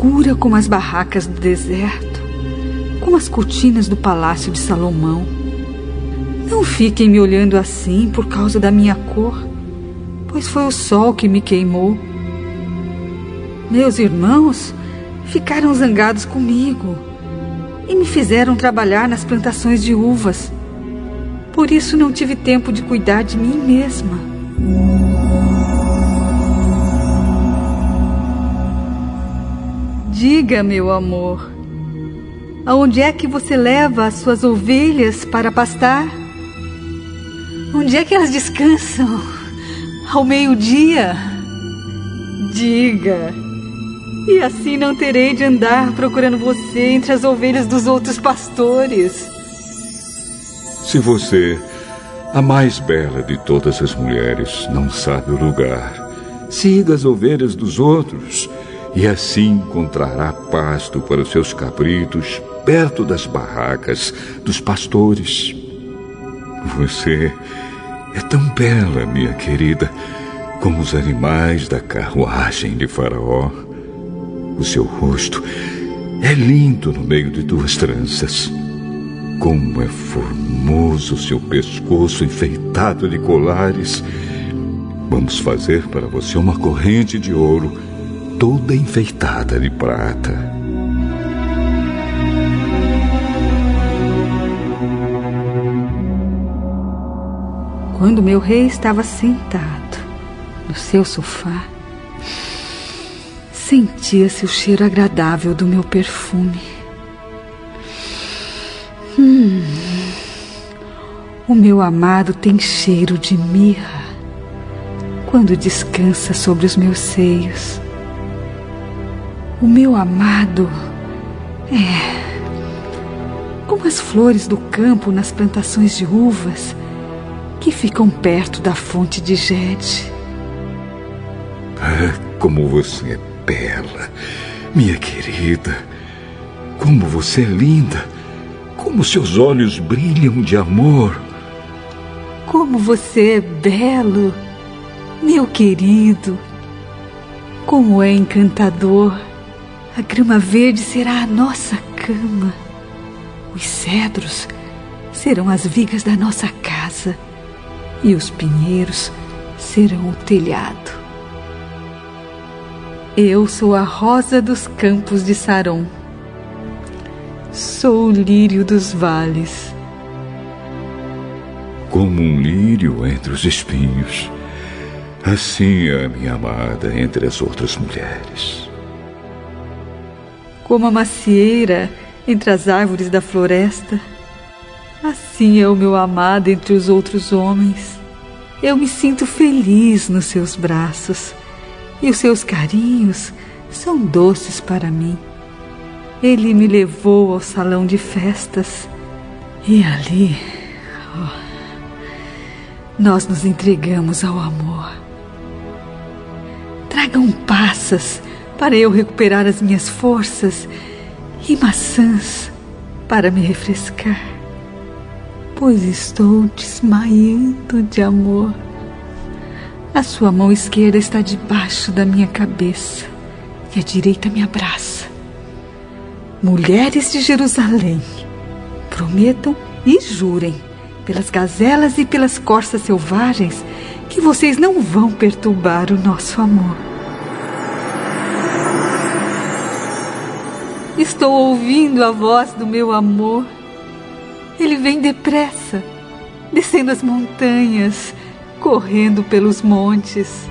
escura como as barracas do deserto, como as cortinas do palácio de Salomão. Não fiquem me olhando assim por causa da minha cor, pois foi o sol que me queimou. Meus irmãos ficaram zangados comigo e me fizeram trabalhar nas plantações de uvas. Por isso não tive tempo de cuidar de mim mesma. Diga, meu amor, aonde é que você leva as suas ovelhas para pastar? Onde é que elas descansam? Ao meio-dia? Diga, E assim não terei de andar procurando você entre as ovelhas dos outros pastores. Se você, a mais bela de todas as mulheres, não sabe o lugar, siga as ovelhas dos outros e assim encontrará pasto para os seus cabritos perto das barracas dos pastores. Você é tão bela, minha querida, como os animais da carruagem de Faraó. O seu rosto é lindo no meio de duas tranças. Como é formoso seu pescoço enfeitado de colares. Vamos fazer para você uma corrente de ouro, toda enfeitada de prata. Quando meu rei estava sentado no seu sofá, sentia-se o cheiro agradável do meu perfume. Hum, o meu amado tem cheiro de mirra quando descansa sobre os meus seios. O meu amado é como as flores do campo nas plantações de uvas que ficam perto da fonte de Gede. Ah, como você é bela, minha querida. Como você é linda. Como seus olhos brilham de amor. Como você é belo, meu querido. Como é encantador. A grama verde será a nossa cama. Os cedros serão as vigas da nossa casa e os pinheiros serão o telhado. Eu sou a rosa dos campos de Saron. Sou o lírio dos vales. Como um lírio entre os espinhos, assim é a minha amada entre as outras mulheres. Como a macieira entre as árvores da floresta, Assim é o meu amado entre os outros homens. Eu me sinto feliz nos seus braços e os seus carinhos são doces para mim. Ele me levou ao salão de festas e ali oh, nós nos entregamos ao amor. Tragam passas para eu recuperar as minhas forças e maçãs para me refrescar pois estou desmaiando de amor. A sua mão esquerda está debaixo da minha cabeça e a direita me abraça. Mulheres de Jerusalém, prometam e jurem, pelas gazelas e pelas corças selvagens, que vocês não vão perturbar o nosso amor. Estou ouvindo a voz do meu amor ele vem depressa, descendo as montanhas, correndo pelos montes.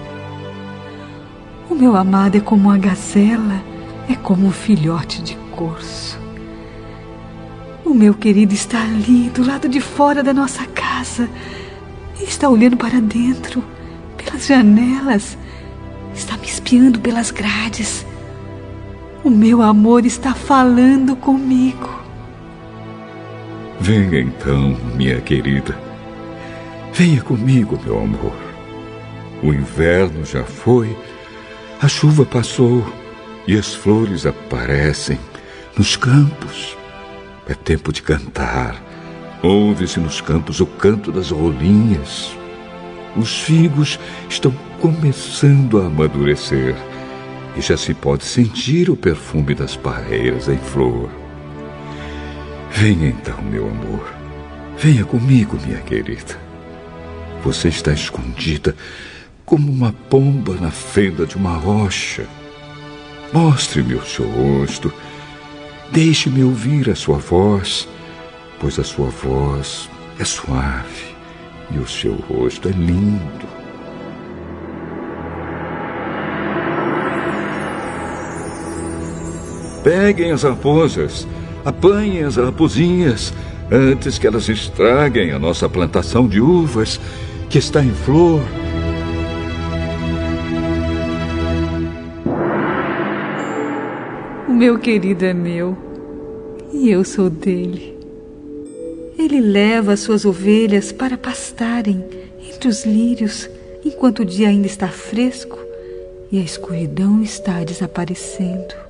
O meu amado é como uma gazela, é como um filhote de corso. O meu querido está ali, do lado de fora da nossa casa. Está olhando para dentro, pelas janelas. Está me espiando pelas grades. O meu amor está falando comigo. Venha então, minha querida. Venha comigo, meu amor. O inverno já foi, a chuva passou e as flores aparecem nos campos. É tempo de cantar. Ouve-se nos campos o canto das rolinhas. Os figos estão começando a amadurecer e já se pode sentir o perfume das parreiras em flor. Venha então, meu amor. Venha comigo, minha querida. Você está escondida como uma pomba na fenda de uma rocha. Mostre-me o seu rosto. Deixe-me ouvir a sua voz, pois a sua voz é suave e o seu rosto é lindo. Peguem as raposas Apanhem as raposinhas antes que elas estraguem a nossa plantação de uvas, que está em flor. meu querido é meu e eu sou dele. Ele leva as suas ovelhas para pastarem entre os lírios enquanto o dia ainda está fresco e a escuridão está desaparecendo.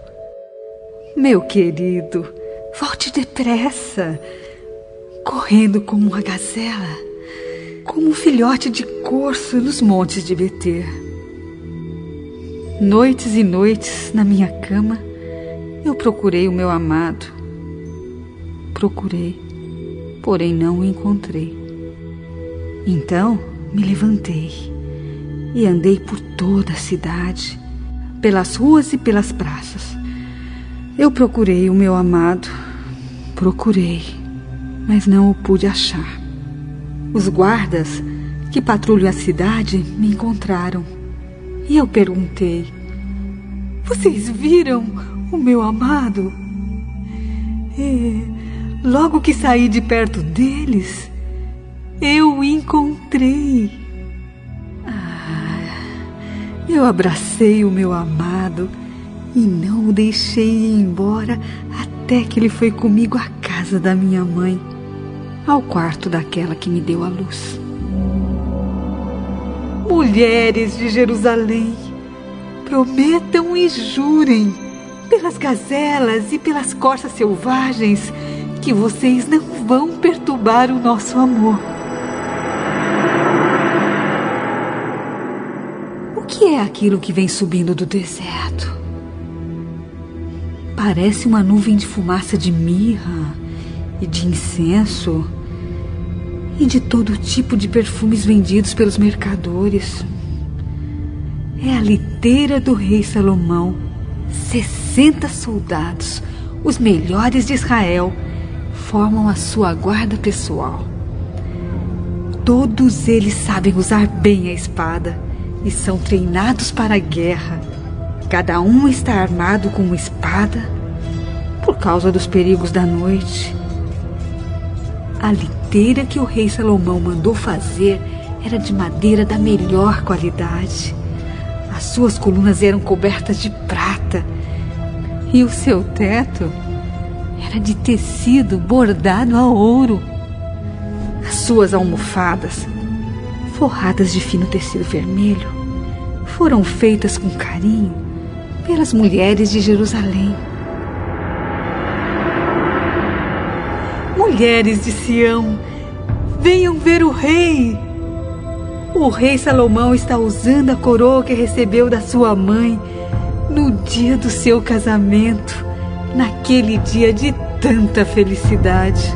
Meu querido, volte depressa, correndo como uma gazela, como um filhote de corso nos montes de Beter. Noites e noites na minha cama, eu procurei o meu amado. Procurei, porém não o encontrei. Então me levantei e andei por toda a cidade, pelas ruas e pelas praças. Eu procurei o meu amado, procurei, mas não o pude achar. Os guardas que patrulham a cidade me encontraram e eu perguntei: Vocês viram o meu amado? E logo que saí de perto deles, eu o encontrei. Eu abracei o meu amado e não o deixei ir embora até que ele foi comigo à casa da minha mãe, ao quarto daquela que me deu a luz. Mulheres de Jerusalém, prometam e jurem pelas gazelas e pelas corças selvagens que vocês não vão perturbar o nosso amor. que é aquilo que vem subindo do deserto? Parece uma nuvem de fumaça de mirra e de incenso e de todo tipo de perfumes vendidos pelos mercadores. É a liteira do rei Salomão. 60 soldados, os melhores de Israel, formam a sua guarda pessoal. Todos eles sabem usar bem a espada e são treinados para a guerra. Cada um está armado com uma espada por causa dos perigos da noite. A liteira que o rei Salomão mandou fazer era de madeira da melhor qualidade. As suas colunas eram cobertas de prata e o seu teto era de tecido bordado a ouro. As suas almofadas, forradas de fino tecido vermelho, foram feitas com carinho pelas mulheres de Jerusalém. Mulheres de Sião, venham ver o rei. O rei Salomão está usando a coroa que recebeu da sua mãe no dia do seu casamento, naquele dia de tanta felicidade.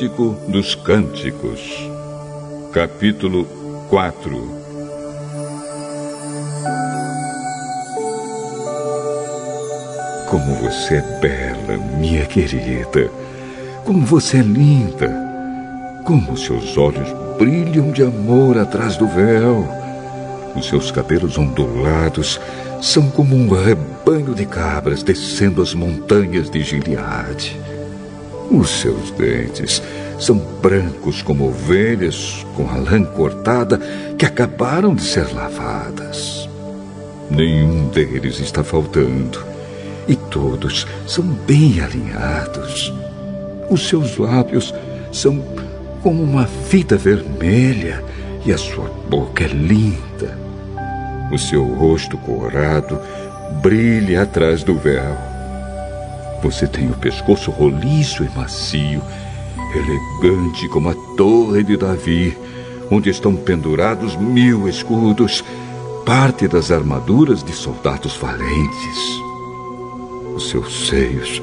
Cântico dos Cânticos, capítulo 4 Como você é bela, minha querida. Como você é linda. Como seus olhos brilham de amor atrás do véu. Os seus cabelos ondulados são como um rebanho de cabras descendo as montanhas de Gileade. Os seus dentes são brancos como ovelhas com a lã cortada que acabaram de ser lavadas. Nenhum deles está faltando e todos são bem alinhados. Os seus lábios são como uma fita vermelha e a sua boca é linda. O seu rosto corado brilha atrás do véu. Você tem o pescoço roliço e macio, elegante como a torre de Davi, onde estão pendurados mil escudos, parte das armaduras de soldados valentes. Os seus seios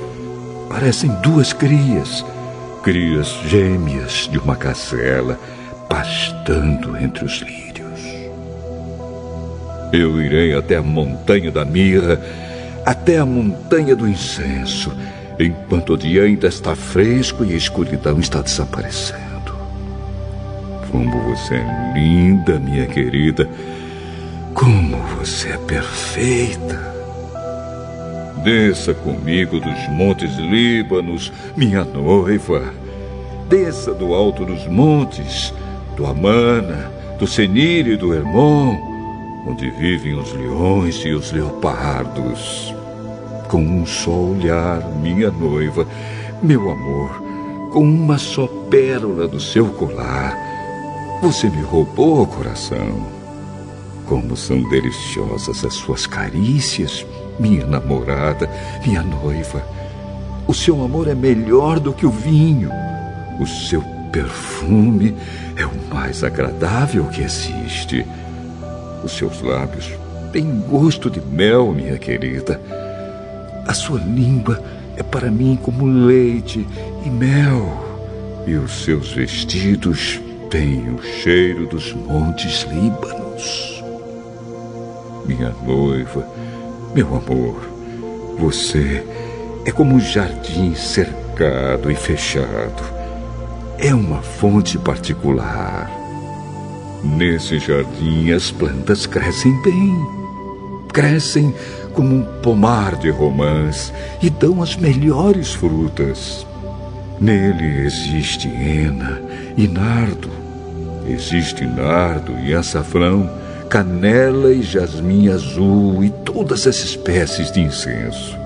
parecem duas crias, crias gêmeas de uma gazela, pastando entre os lírios. Eu irei até a montanha da mirra até a montanha do incenso, enquanto o dia ainda está fresco e a escuridão está desaparecendo. Como você é linda, minha querida. Como você é perfeita. Desça comigo dos montes Líbanos, minha noiva. Desça do alto dos montes, do Amana, do Senir e do Hermon, onde vivem os leões e os leopardos. Com um só olhar, minha noiva, meu amor, com uma só pérola do seu colar, você me roubou o coração. Como são deliciosas as suas carícias, minha namorada, minha noiva. O seu amor é melhor do que o vinho. O seu perfume é o mais agradável que existe. Os seus lábios têm gosto de mel, minha querida. A sua língua é para mim como leite e mel. E os seus vestidos têm o cheiro dos montes Líbanos minha noiva, meu amor, você é como um jardim cercado e fechado. É uma fonte particular. Nesse jardim as plantas crescem bem. Crescem como um pomar de romãs e dão as melhores frutas. Nele existe hena e nardo. Existe nardo e açafrão canela e jasmim azul e todas as espécies de incenso.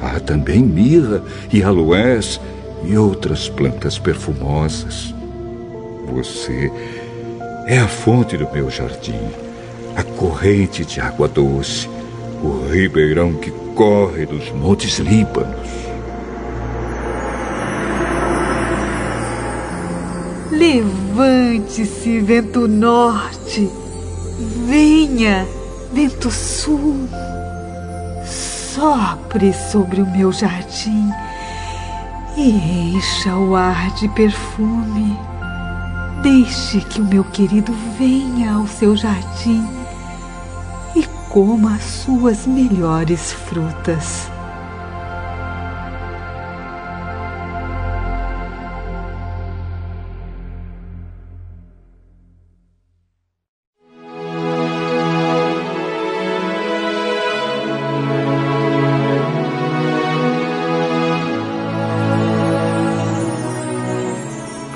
Há também mirra e aloés e outras plantas perfumosas. Você é a fonte do meu jardim, a corrente de água doce, o ribeirão que corre dos montes Líbanos. Levante-se, vento norte Venha, vento sul, sopre sobre o meu jardim e encha o ar de perfume. Deixe que o meu querido venha ao seu jardim coma as suas melhores frutas.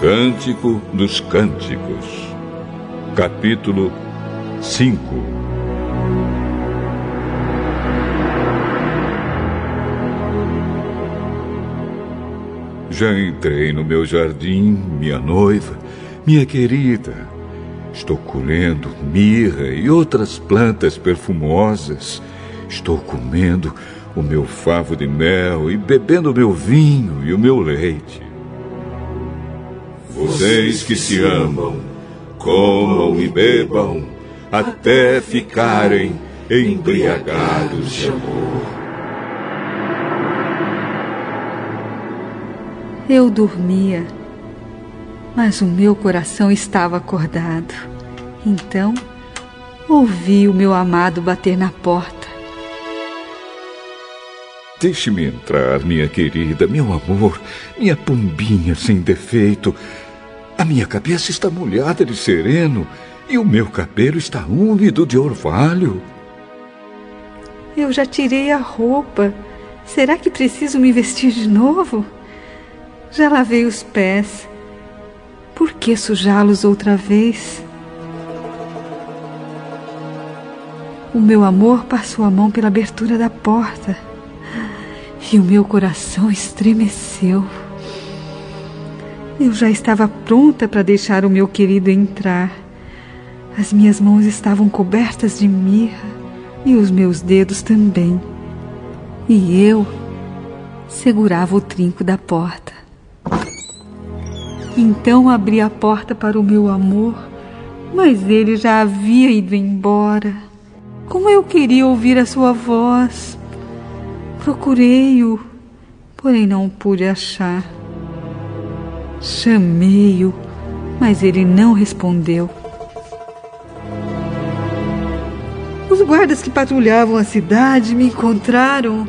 Cântico dos Cânticos, capítulo 5 Já entrei no meu jardim, minha noiva, minha querida. Estou colhendo mirra e outras plantas perfumosas. Estou comendo o meu favo de mel e bebendo o meu vinho e o meu leite. Vocês que se amam, comam e bebam até ficarem embriagados de amor. Eu dormia, mas o meu coração estava acordado. Então, ouvi o meu amado bater na porta. Deixe-me entrar, minha querida, meu amor, minha pombinha sem defeito. A minha cabeça está molhada de sereno e o meu cabelo está úmido de orvalho. Eu já tirei a roupa. Será que preciso me vestir de novo? Já lavei os pés. Por que sujá-los outra vez? O meu amor passou a mão pela abertura da porta e o meu coração estremeceu. Eu já estava pronta para deixar o meu querido entrar. As minhas mãos estavam cobertas de mirra e os meus dedos também. E eu segurava o trinco da porta. Então abri a porta para o meu amor, mas ele já havia ido embora. Como eu queria ouvir a sua voz. Procurei-o, porém não pude achar. Chamei-o, mas ele não respondeu. Os guardas que patrulhavam a cidade me encontraram.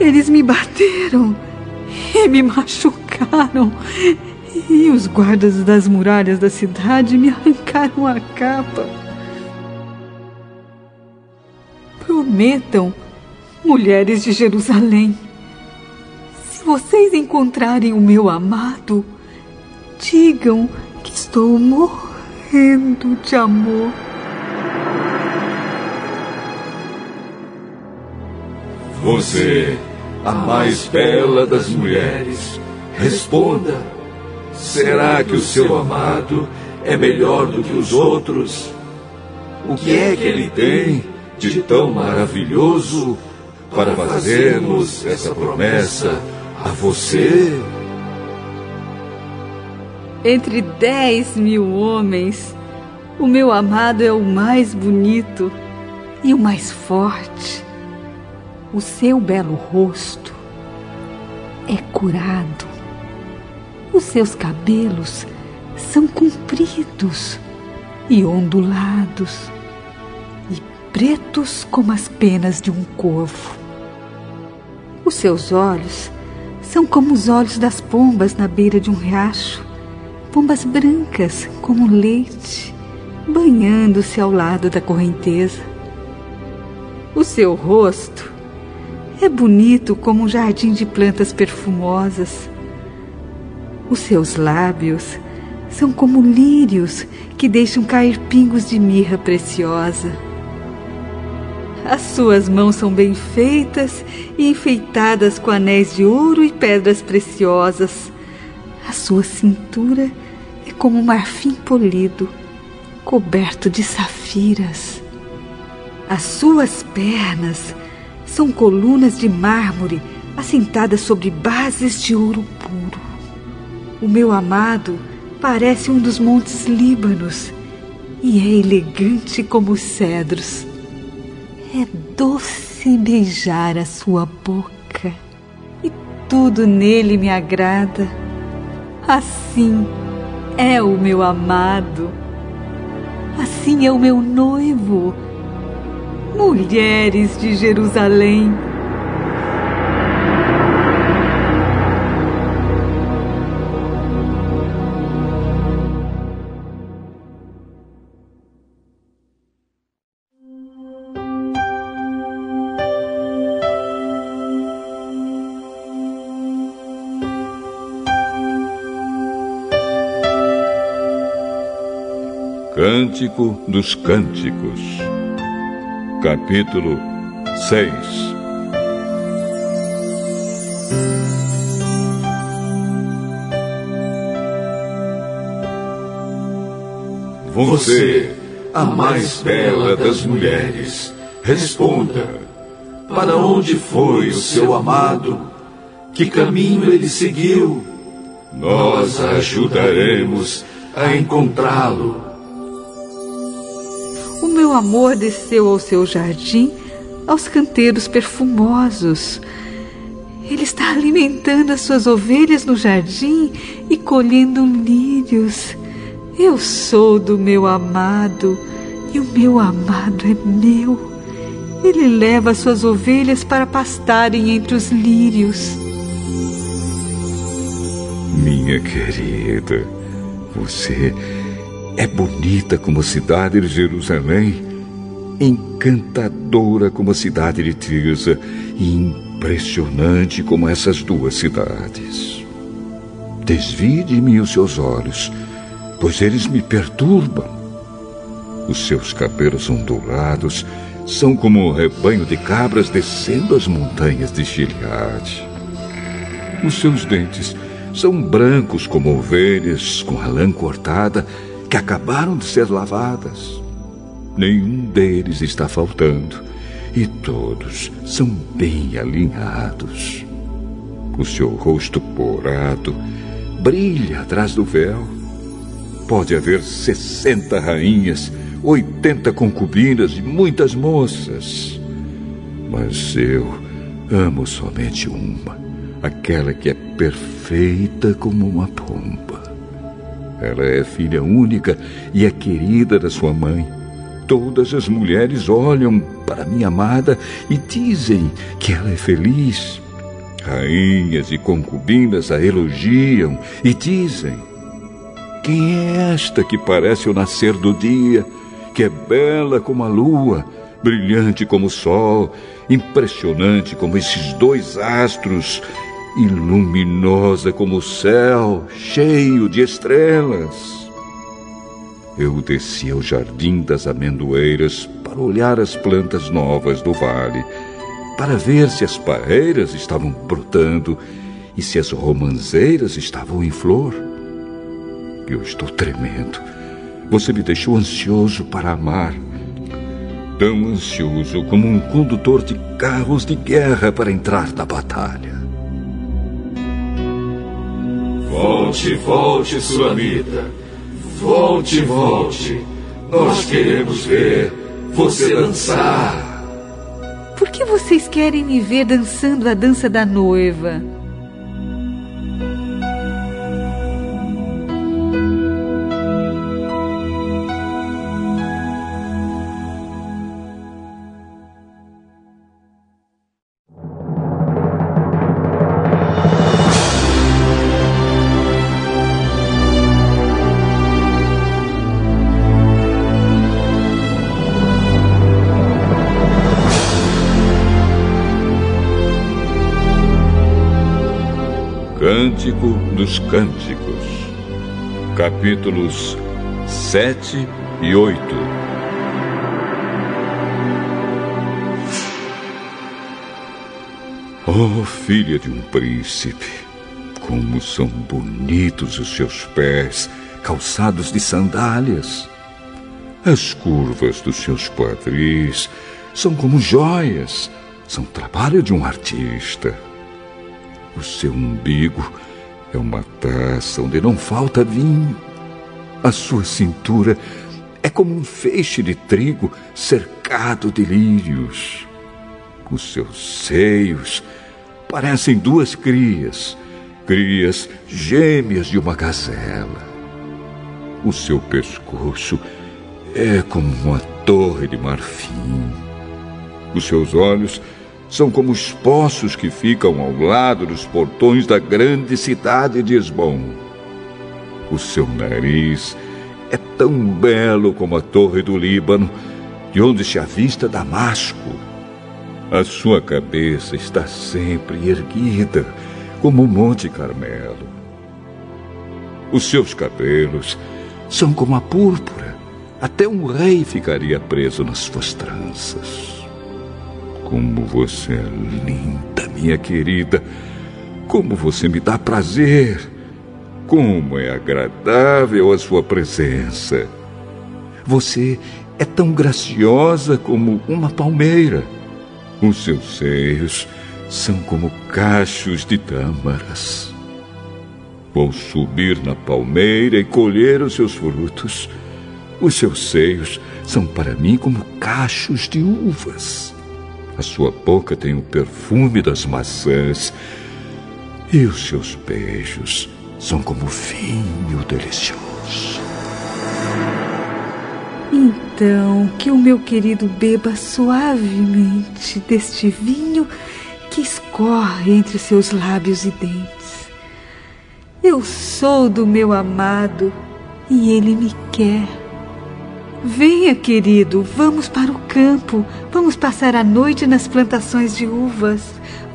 Eles me bateram e me machucaram E os guardas das muralhas da cidade me arrancaram a capa. Prometam, mulheres de Jerusalém, se vocês encontrarem o meu amado, digam que estou morrendo de amor. Você, a mais bela das mulheres, responda: será que o seu amado é melhor do que os outros? O que é que ele tem de tão maravilhoso para fazermos essa promessa a você? Entre dez mil homens, o meu amado é o mais bonito e o mais forte. O seu belo rosto é curado. Os seus cabelos são compridos e ondulados e pretos como as penas de um corvo. Os seus olhos são como os olhos das pombas na beira de um riacho pombas brancas como leite, banhando-se ao lado da correnteza. O seu rosto é bonito como um jardim de plantas perfumosas. Os seus lábios são como lírios que deixam cair pingos de mirra preciosa. As suas mãos são bem feitas e enfeitadas com anéis de ouro e pedras preciosas. A sua cintura é como marfim polido, coberto de safiras. As suas pernas são colunas de mármore assentadas sobre bases de ouro puro. O meu amado parece um dos montes Líbanos e é elegante como os cedros. É doce beijar a sua boca e tudo nele me agrada. Assim é o meu amado. Assim é o meu noivo. Mulheres de Jerusalém. Cântico dos Cânticos, capítulo 6 Você, a mais bela das mulheres, responda: Para onde foi o seu amado? Que caminho ele seguiu? Nós a ajudaremos a encontrá-lo meu amor desceu ao seu jardim, aos canteiros perfumosos. Ele está alimentando as suas ovelhas no jardim e colhendo lírios. Eu sou do meu amado e o meu amado é meu. Ele leva as suas ovelhas para pastarem entre os lírios. Minha querida, você é bonita como a cidade de Jerusalém, encantadora como a cidade de Tirza e impressionante como essas duas cidades. Desvie de mim os seus olhos, pois eles me perturbam. Os seus cabelos ondulados são como um rebanho de cabras descendo as montanhas de Gileade. Os seus dentes são brancos como ovelhas com a lã cortada que acabaram de ser lavadas. Nenhum deles está faltando e todos são bem alinhados. O seu rosto porado brilha atrás do véu. Pode haver sessenta rainhas, oitenta concubinas e muitas moças. Mas eu amo somente uma, aquela que é perfeita como uma pomba. Ela é filha única e é querida da sua mãe. Todas as mulheres olham para minha amada e dizem que ela é feliz. Rainhas e concubinas a elogiam e dizem: Quem é esta que parece o nascer do dia, que é bela como a lua, brilhante como o sol, impressionante como esses dois astros, e luminosa como o céu, cheio de estrelas? Eu desci ao jardim das amendoeiras para olhar as plantas novas do vale para ver se as parreiras estavam brotando e se as romanzeiras estavam em flor. Eu estou tremendo. Você me deixou ansioso para amar. Tão ansioso como um condutor de carros de guerra para entrar na batalha. Volte, volte, Sulamita. Volte, volte. Nós queremos ver você dançar. Por que vocês querem me ver dançando a dança da noiva? Cântico dos Cânticos, capítulos 7 e 8. Oh, filha de um príncipe, como são bonitos os seus pés, calçados de sandálias. As curvas dos seus quadris são como joias, são trabalho de um artista. O seu umbigo é uma taça onde não falta vinho. A sua cintura é como um feixe de trigo cercado de lírios. Os seus seios parecem duas crias, crias gêmeas de uma gazela. O seu pescoço é como uma torre de marfim. Os seus olhos são como os poços que ficam ao lado dos portões da grande cidade de Esbom. O seu nariz é tão belo como a torre do Líbano, de onde se avista Damasco. A sua cabeça está sempre erguida, como o Monte Carmelo. Os seus cabelos são como a púrpura. Até um rei ficaria preso nas suas tranças. Como você é linda, minha querida. Como você me dá prazer. Como é agradável a sua presença. Você é tão graciosa como uma palmeira. Os seus seios são como cachos de tâmaras. Vou subir na palmeira e colher os seus frutos. Os seus seios são para mim como cachos de uvas. A sua boca tem o perfume das maçãs. E os seus beijos são como vinho delicioso. Então, que o meu querido beba suavemente deste vinho que escorre entre seus lábios e dentes. Eu sou do meu amado e ele me quer. Venha, querido, vamos para o campo. Vamos passar a noite nas plantações de uvas.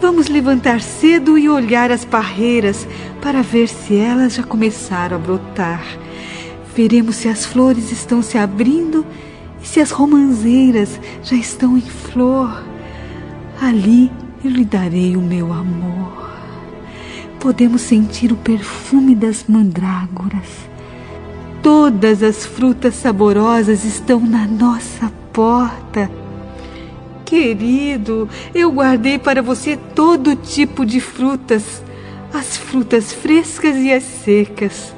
Vamos levantar cedo e olhar as parreiras para ver se elas já começaram a brotar. Veremos se as flores estão se abrindo e se as romanzeiras já estão em flor. Ali eu lhe darei o meu amor. Podemos sentir o perfume das mandrágoras Todas as frutas saborosas estão na nossa porta. Querido, eu guardei para você todo tipo de frutas, as frutas frescas e as secas.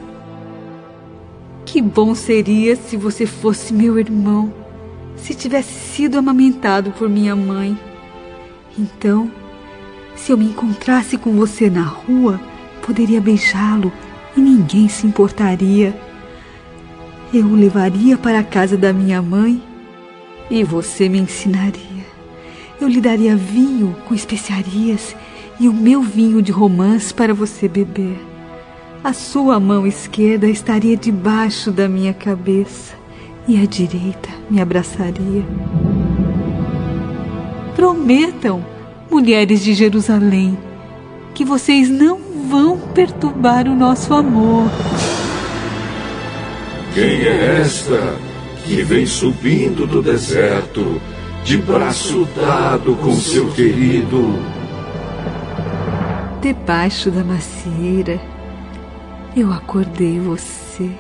Que bom seria se você fosse meu irmão, se tivesse sido amamentado por minha mãe. Então, se eu me encontrasse com você na rua, poderia beijá-lo e ninguém se importaria. Eu o levaria para a casa da minha mãe e você me ensinaria. Eu lhe daria vinho com especiarias e o meu vinho de romance para você beber. A sua mão esquerda estaria debaixo da minha cabeça e a direita me abraçaria. Prometam, mulheres de Jerusalém, que vocês não vão perturbar o nosso amor. Quem é esta que vem subindo do deserto, de braço dado com seu querido? Debaixo da macieira, eu acordei você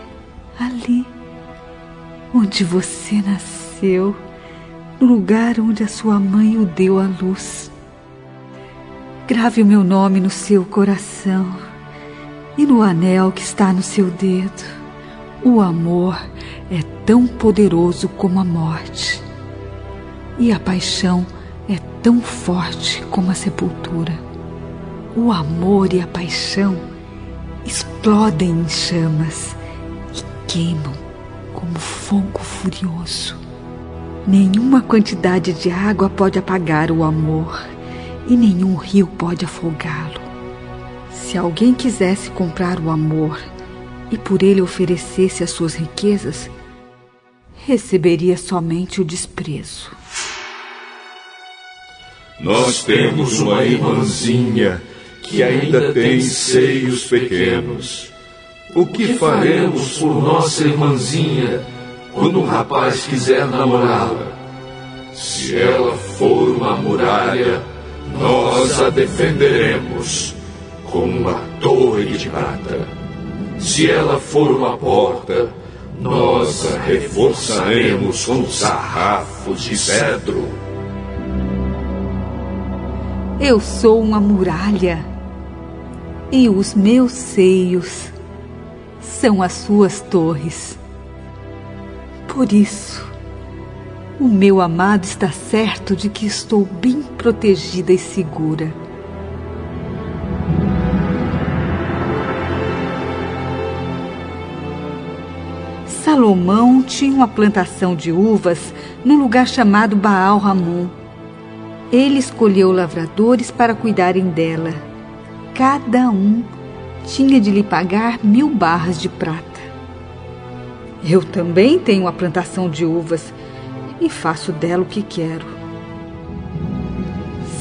ali, onde você nasceu, no lugar onde a sua mãe o deu à luz. Grave o meu nome no seu coração e no anel que está no seu dedo. O amor é tão poderoso como a morte, e a paixão é tão forte como a sepultura. O amor e a paixão explodem em chamas e queimam como fogo furioso. Nenhuma quantidade de água pode apagar o amor e nenhum rio pode afogá-lo. Se alguém quisesse comprar o amor e por ele oferecesse as suas riquezas, receberia somente o desprezo. Nós temos uma irmãzinha que ainda tem seios pequenos. O que faremos por nossa irmãzinha quando um rapaz quiser namorá-la? Se ela for uma muralha, nós a defenderemos com uma torre de prata. Se ela for uma porta, nós a reforçaremos com sarrafos de cedro. Eu sou uma muralha e os meus seios são as suas torres. Por isso, o meu amado está certo de que estou bem protegida e segura. Salomão tinha uma plantação de uvas no lugar chamado Baal Ramon. Ele escolheu lavradores para cuidarem dela. Cada um tinha de lhe pagar mil barras de prata. Eu também tenho uma plantação de uvas e faço dela o que quero.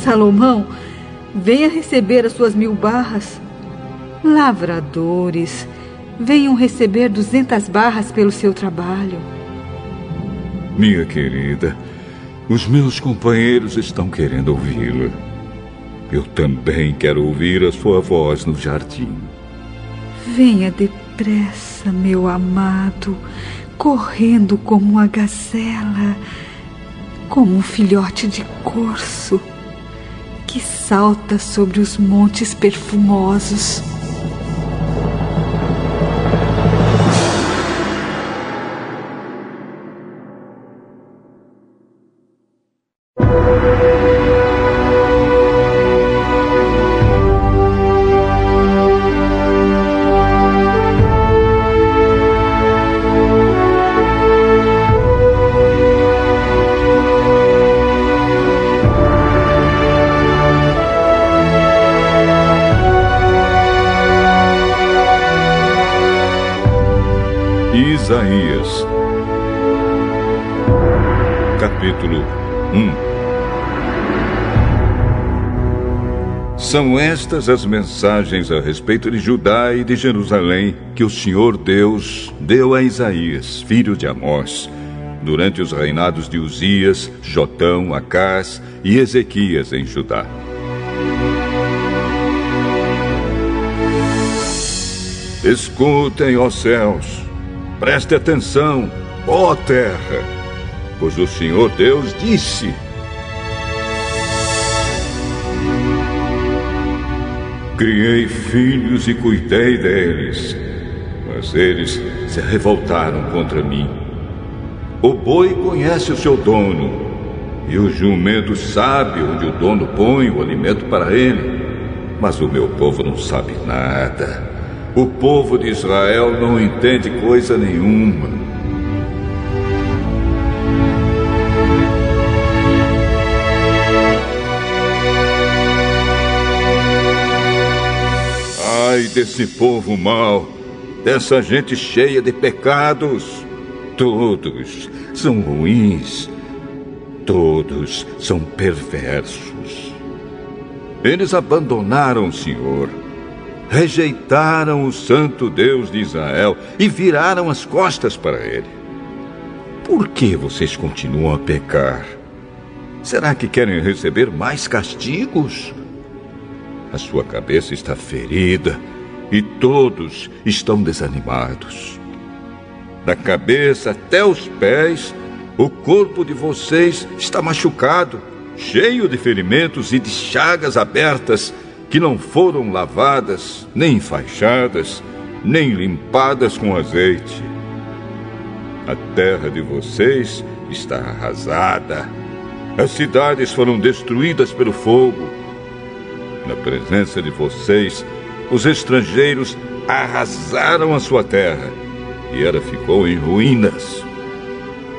Salomão, venha receber as suas mil barras. Lavradores, venham receber duzentas barras pelo seu trabalho. Minha querida, os meus companheiros estão querendo ouvi-la. Eu também quero ouvir a sua voz no jardim. Venha depressa, meu amado, correndo como uma gazela, como um filhote de corso que salta sobre os montes perfumosos. Isaías, capítulo 1 São estas as mensagens a respeito de Judá e de Jerusalém que o Senhor Deus deu a Isaías, filho de Amós, durante os reinados de Uzias, Jotão, Acás e Ezequias em Judá. Escutem, ó céus, Preste atenção, ó terra, pois o Senhor Deus disse: Criei filhos e cuidei deles, mas eles se revoltaram contra mim. O boi conhece o seu dono, e o jumento sabe onde o dono põe o alimento para ele, mas o meu povo não sabe nada. O povo de Israel não entende coisa nenhuma. Ai desse povo mau, dessa gente cheia de pecados. Todos são ruins, todos são perversos. Eles abandonaram o Senhor, rejeitaram o Santo Deus de Israel e viraram as costas para Ele. Por que vocês continuam a pecar? Será que querem receber mais castigos? A sua cabeça está ferida e todos estão desanimados. Da cabeça até os pés, o corpo de vocês está machucado, cheio de ferimentos e de chagas abertas que não foram lavadas, nem enfaixadas, nem limpadas com azeite. A terra de vocês está arrasada as cidades foram destruídas pelo fogo. Na presença de vocês, os estrangeiros arrasaram a sua terra e ela ficou em ruínas.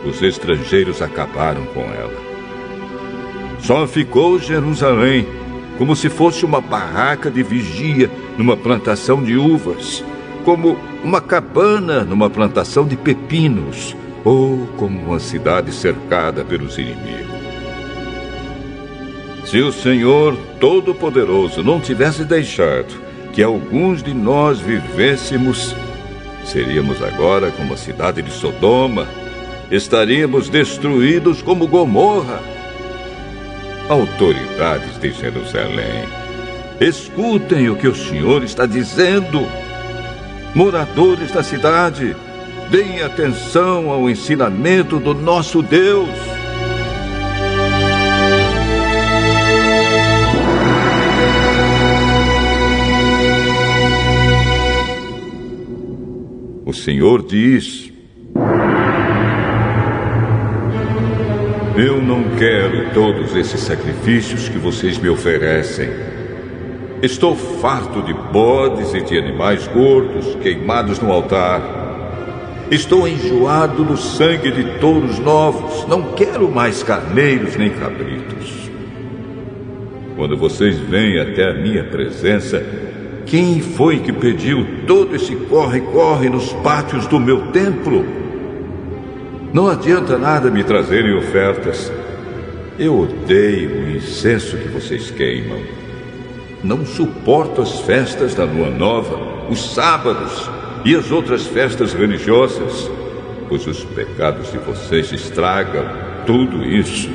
Os estrangeiros acabaram com ela. Só ficou Jerusalém, como se fosse uma barraca de vigia numa plantação de uvas, como uma cabana numa plantação de pepinos, ou como uma cidade cercada pelos inimigos. Se o Senhor Todo-Poderoso não tivesse deixado que alguns de nós vivêssemos, seríamos agora como a cidade de Sodoma, estaríamos destruídos como Gomorra. Autoridades de Jerusalém, escutem o que o Senhor está dizendo. Moradores da cidade, deem atenção ao ensinamento do nosso Deus. O Senhor diz: Eu não quero todos esses sacrifícios que vocês me oferecem. Estou farto de bodes e de animais gordos queimados no altar. Estou enjoado do sangue de touros novos. Não quero mais carneiros nem cabritos. Quando vocês vêm até a minha presença, quem foi que pediu todo esse corre-corre nos pátios do meu templo? Não adianta nada me trazerem ofertas. Eu odeio o incenso que vocês queimam. Não suporto as festas da lua nova, os sábados e as outras festas religiosas, pois os pecados de vocês estragam tudo isso.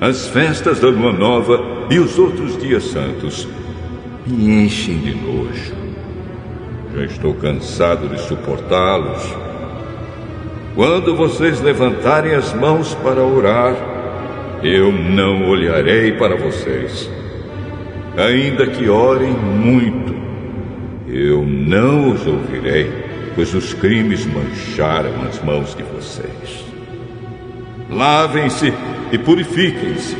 As festas da lua nova e os outros dias santos me enchem de nojo. Já estou cansado de suportá-los. Quando vocês levantarem as mãos para orar, eu não olharei para vocês. Ainda que orem muito, eu não os ouvirei, pois os crimes mancharam as mãos de vocês. Lavem-se e purifiquem-se.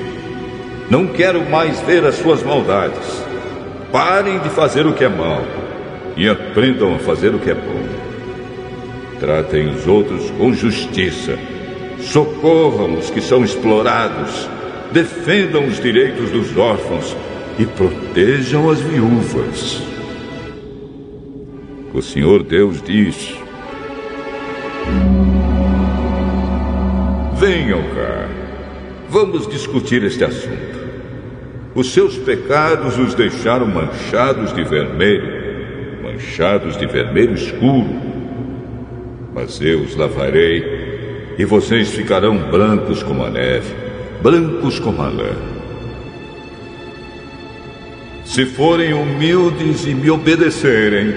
Não quero mais ver as suas maldades. Parem de fazer o que é mal e aprendam a fazer o que é bom. Tratem os outros com justiça. Socorram os que são explorados. Defendam os direitos dos órfãos e protejam as viúvas. O Senhor Deus diz: Venham cá. Vamos discutir este assunto. Os seus pecados os deixaram manchados de vermelho, manchados de vermelho escuro. Mas eu os lavarei, e vocês ficarão brancos como a neve, brancos como a lã. Se forem humildes e me obedecerem,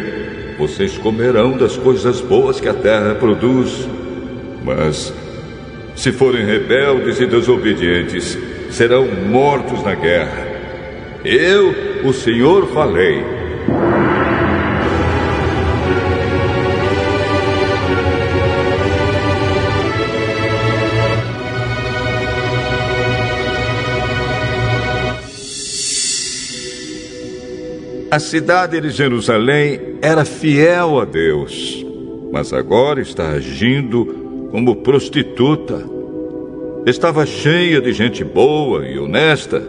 vocês comerão das coisas boas que a terra produz. Mas, se forem rebeldes e desobedientes, serão mortos na guerra. Eu, o Senhor, falei. A cidade de Jerusalém era fiel a Deus, mas agora está agindo como prostituta Estava cheia de gente boa e honesta,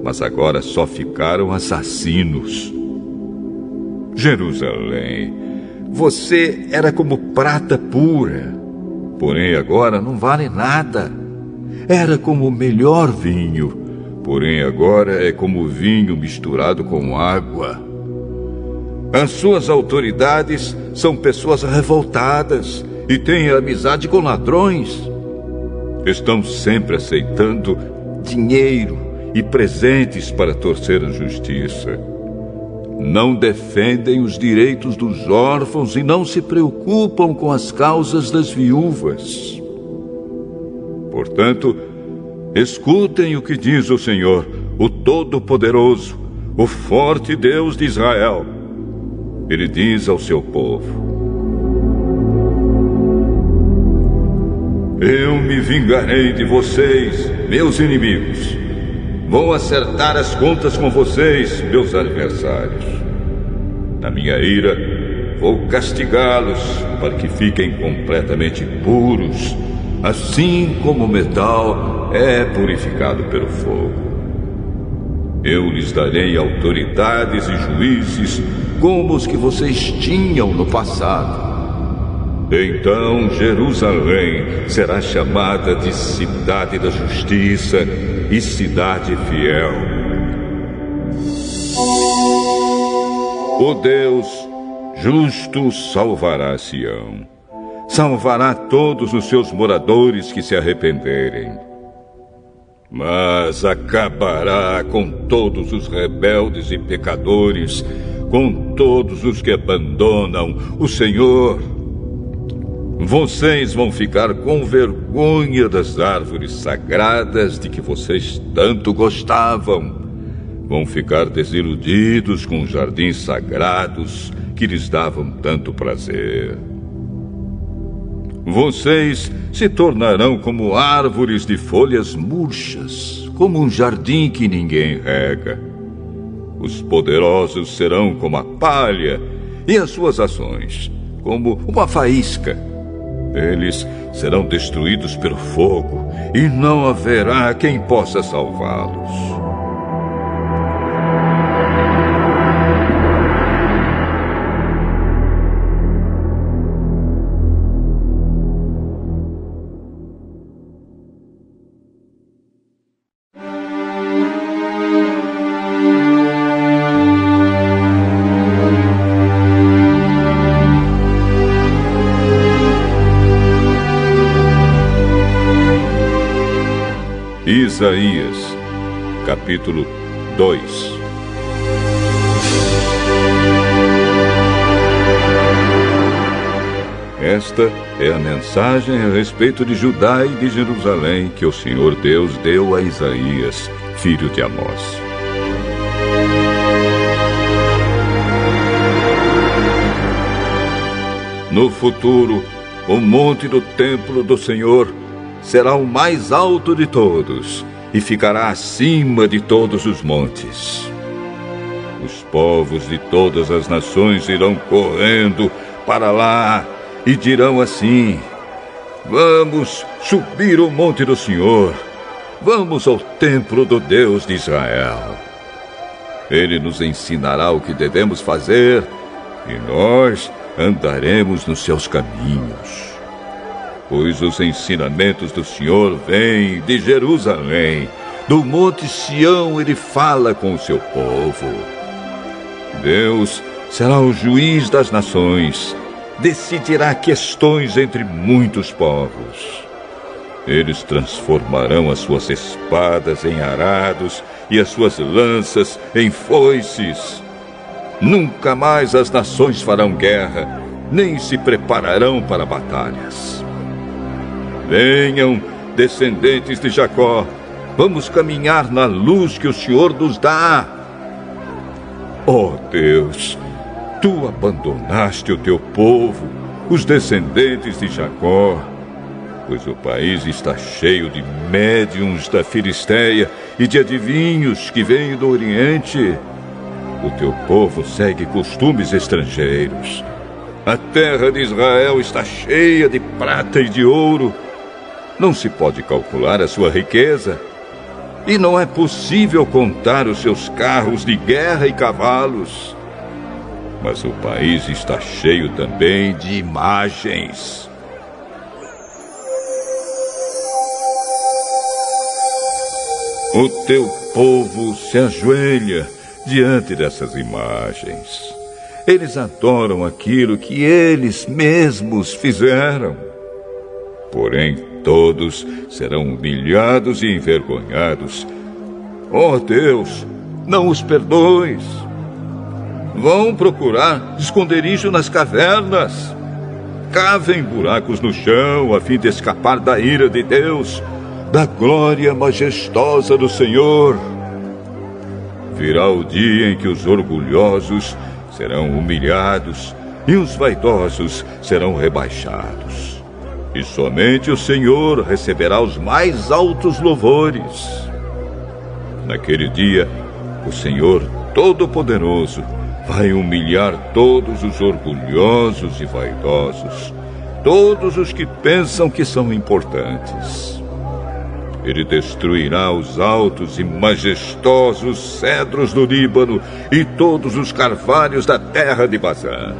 mas agora só ficaram assassinos. Jerusalém, você era como prata pura, porém agora não vale nada. Era como o melhor vinho, porém agora é como vinho misturado com água. As suas autoridades são pessoas revoltadas e têm amizade com ladrões. Estão sempre aceitando dinheiro e presentes para torcer a justiça. Não defendem os direitos dos órfãos e não se preocupam com as causas das viúvas. Portanto, escutem o que diz o Senhor, o Todo-Poderoso, o forte Deus de Israel. Ele diz ao seu povo: Eu me vingarei de vocês, meus inimigos. Vou acertar as contas com vocês, meus adversários. Na minha ira, vou castigá-los para que fiquem completamente puros, assim como o metal é purificado pelo fogo. Eu lhes darei autoridades e juízes como os que vocês tinham no passado então Jerusalém será chamada de Cidade da Justiça e Cidade Fiel. O Deus justo salvará Sião, salvará todos os seus moradores que se arrependerem. Mas acabará com todos os rebeldes e pecadores, com todos os que abandonam o Senhor vocês vão ficar com vergonha das árvores sagradas de que vocês tanto gostavam. Vão ficar desiludidos com os jardins sagrados que lhes davam tanto prazer. Vocês se tornarão como árvores de folhas murchas, como um jardim que ninguém rega. Os poderosos serão como a palha e as suas ações, como uma faísca eles serão destruídos pelo fogo e não haverá quem possa salvá-los. Isaías, capítulo 2 Esta é a mensagem a respeito de Judá e de Jerusalém que o Senhor Deus deu a Isaías, filho de Amós. No futuro, o monte do templo do Senhor será o mais alto de todos e ficará acima de todos os montes. Os povos de todas as nações irão correndo para lá e dirão assim: Vamos subir o monte do Senhor, vamos ao templo do Deus de Israel. Ele nos ensinará o que devemos fazer e nós andaremos nos seus caminhos pois os ensinamentos do Senhor vêm de Jerusalém. Do Monte Sião ele fala com o seu povo. Deus será o juiz das nações, decidirá questões entre muitos povos. Eles transformarão as suas espadas em arados e as suas lanças em foices. Nunca mais as nações farão guerra, nem se prepararão para batalhas. Venham, descendentes de Jacó, vamos caminhar na luz que o Senhor nos dá. Oh Deus, tu abandonaste o teu povo, os descendentes de Jacó, pois o país está cheio de médiums da Filisteia e de adivinhos que vêm do Oriente. O teu povo segue costumes estrangeiros. A terra de Israel está cheia de prata e de ouro não se pode calcular a sua riqueza. E não é possível contar os seus carros de guerra e cavalos. Mas o país está cheio também de imagens. O teu povo se ajoelha diante dessas imagens. Eles adoram aquilo que eles mesmos fizeram. Porém, todos serão humilhados e envergonhados. Oh Deus, não os perdoes. Vão procurar esconderijo nas cavernas. Cavem buracos no chão a fim de escapar da ira de Deus, da glória majestosa do Senhor. Virá o dia em que os orgulhosos serão humilhados e os vaidosos serão rebaixados. E somente o Senhor receberá os mais altos louvores. Naquele dia, o Senhor Todo-Poderoso vai humilhar todos os orgulhosos e vaidosos, todos os que pensam que são importantes. Ele destruirá os altos e majestosos cedros do Líbano e todos os carvalhos da terra de Bazã.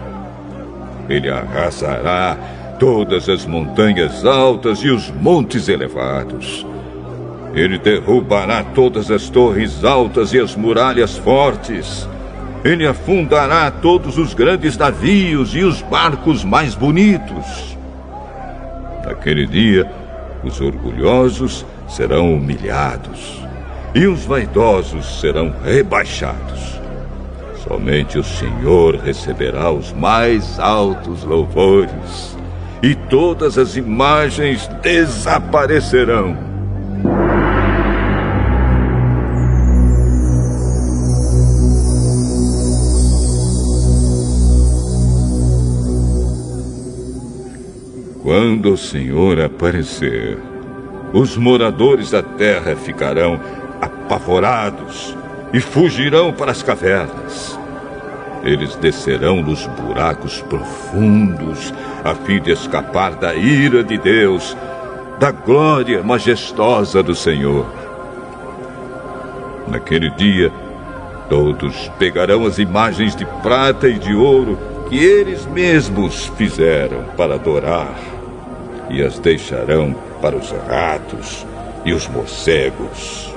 Ele arrasará todas as montanhas altas e os montes elevados. Ele derrubará todas as torres altas e as muralhas fortes. Ele afundará todos os grandes navios e os barcos mais bonitos. Naquele dia, os orgulhosos serão humilhados e os vaidosos serão rebaixados. Somente o Senhor receberá os mais altos louvores e todas as imagens desaparecerão. Quando o Senhor aparecer, os moradores da terra ficarão apavorados e fugirão para as cavernas. Eles descerão nos buracos profundos a fim de escapar da ira de Deus, da glória majestosa do Senhor. Naquele dia, todos pegarão as imagens de prata e de ouro que eles mesmos fizeram para adorar e as deixarão para os ratos e os morcegos.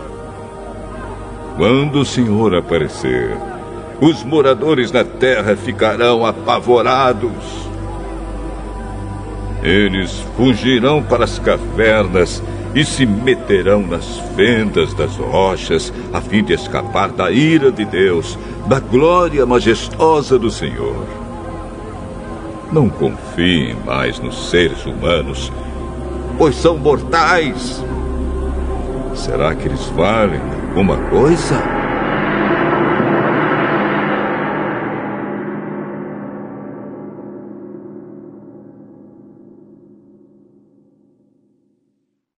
Quando o Senhor aparecer, os moradores da terra ficarão apavorados. Eles fugirão para as cavernas e se meterão nas fendas das rochas a fim de escapar da ira de Deus, da glória majestosa do Senhor. Não confiem mais nos seres humanos, pois são mortais. Será que eles valem alguma coisa?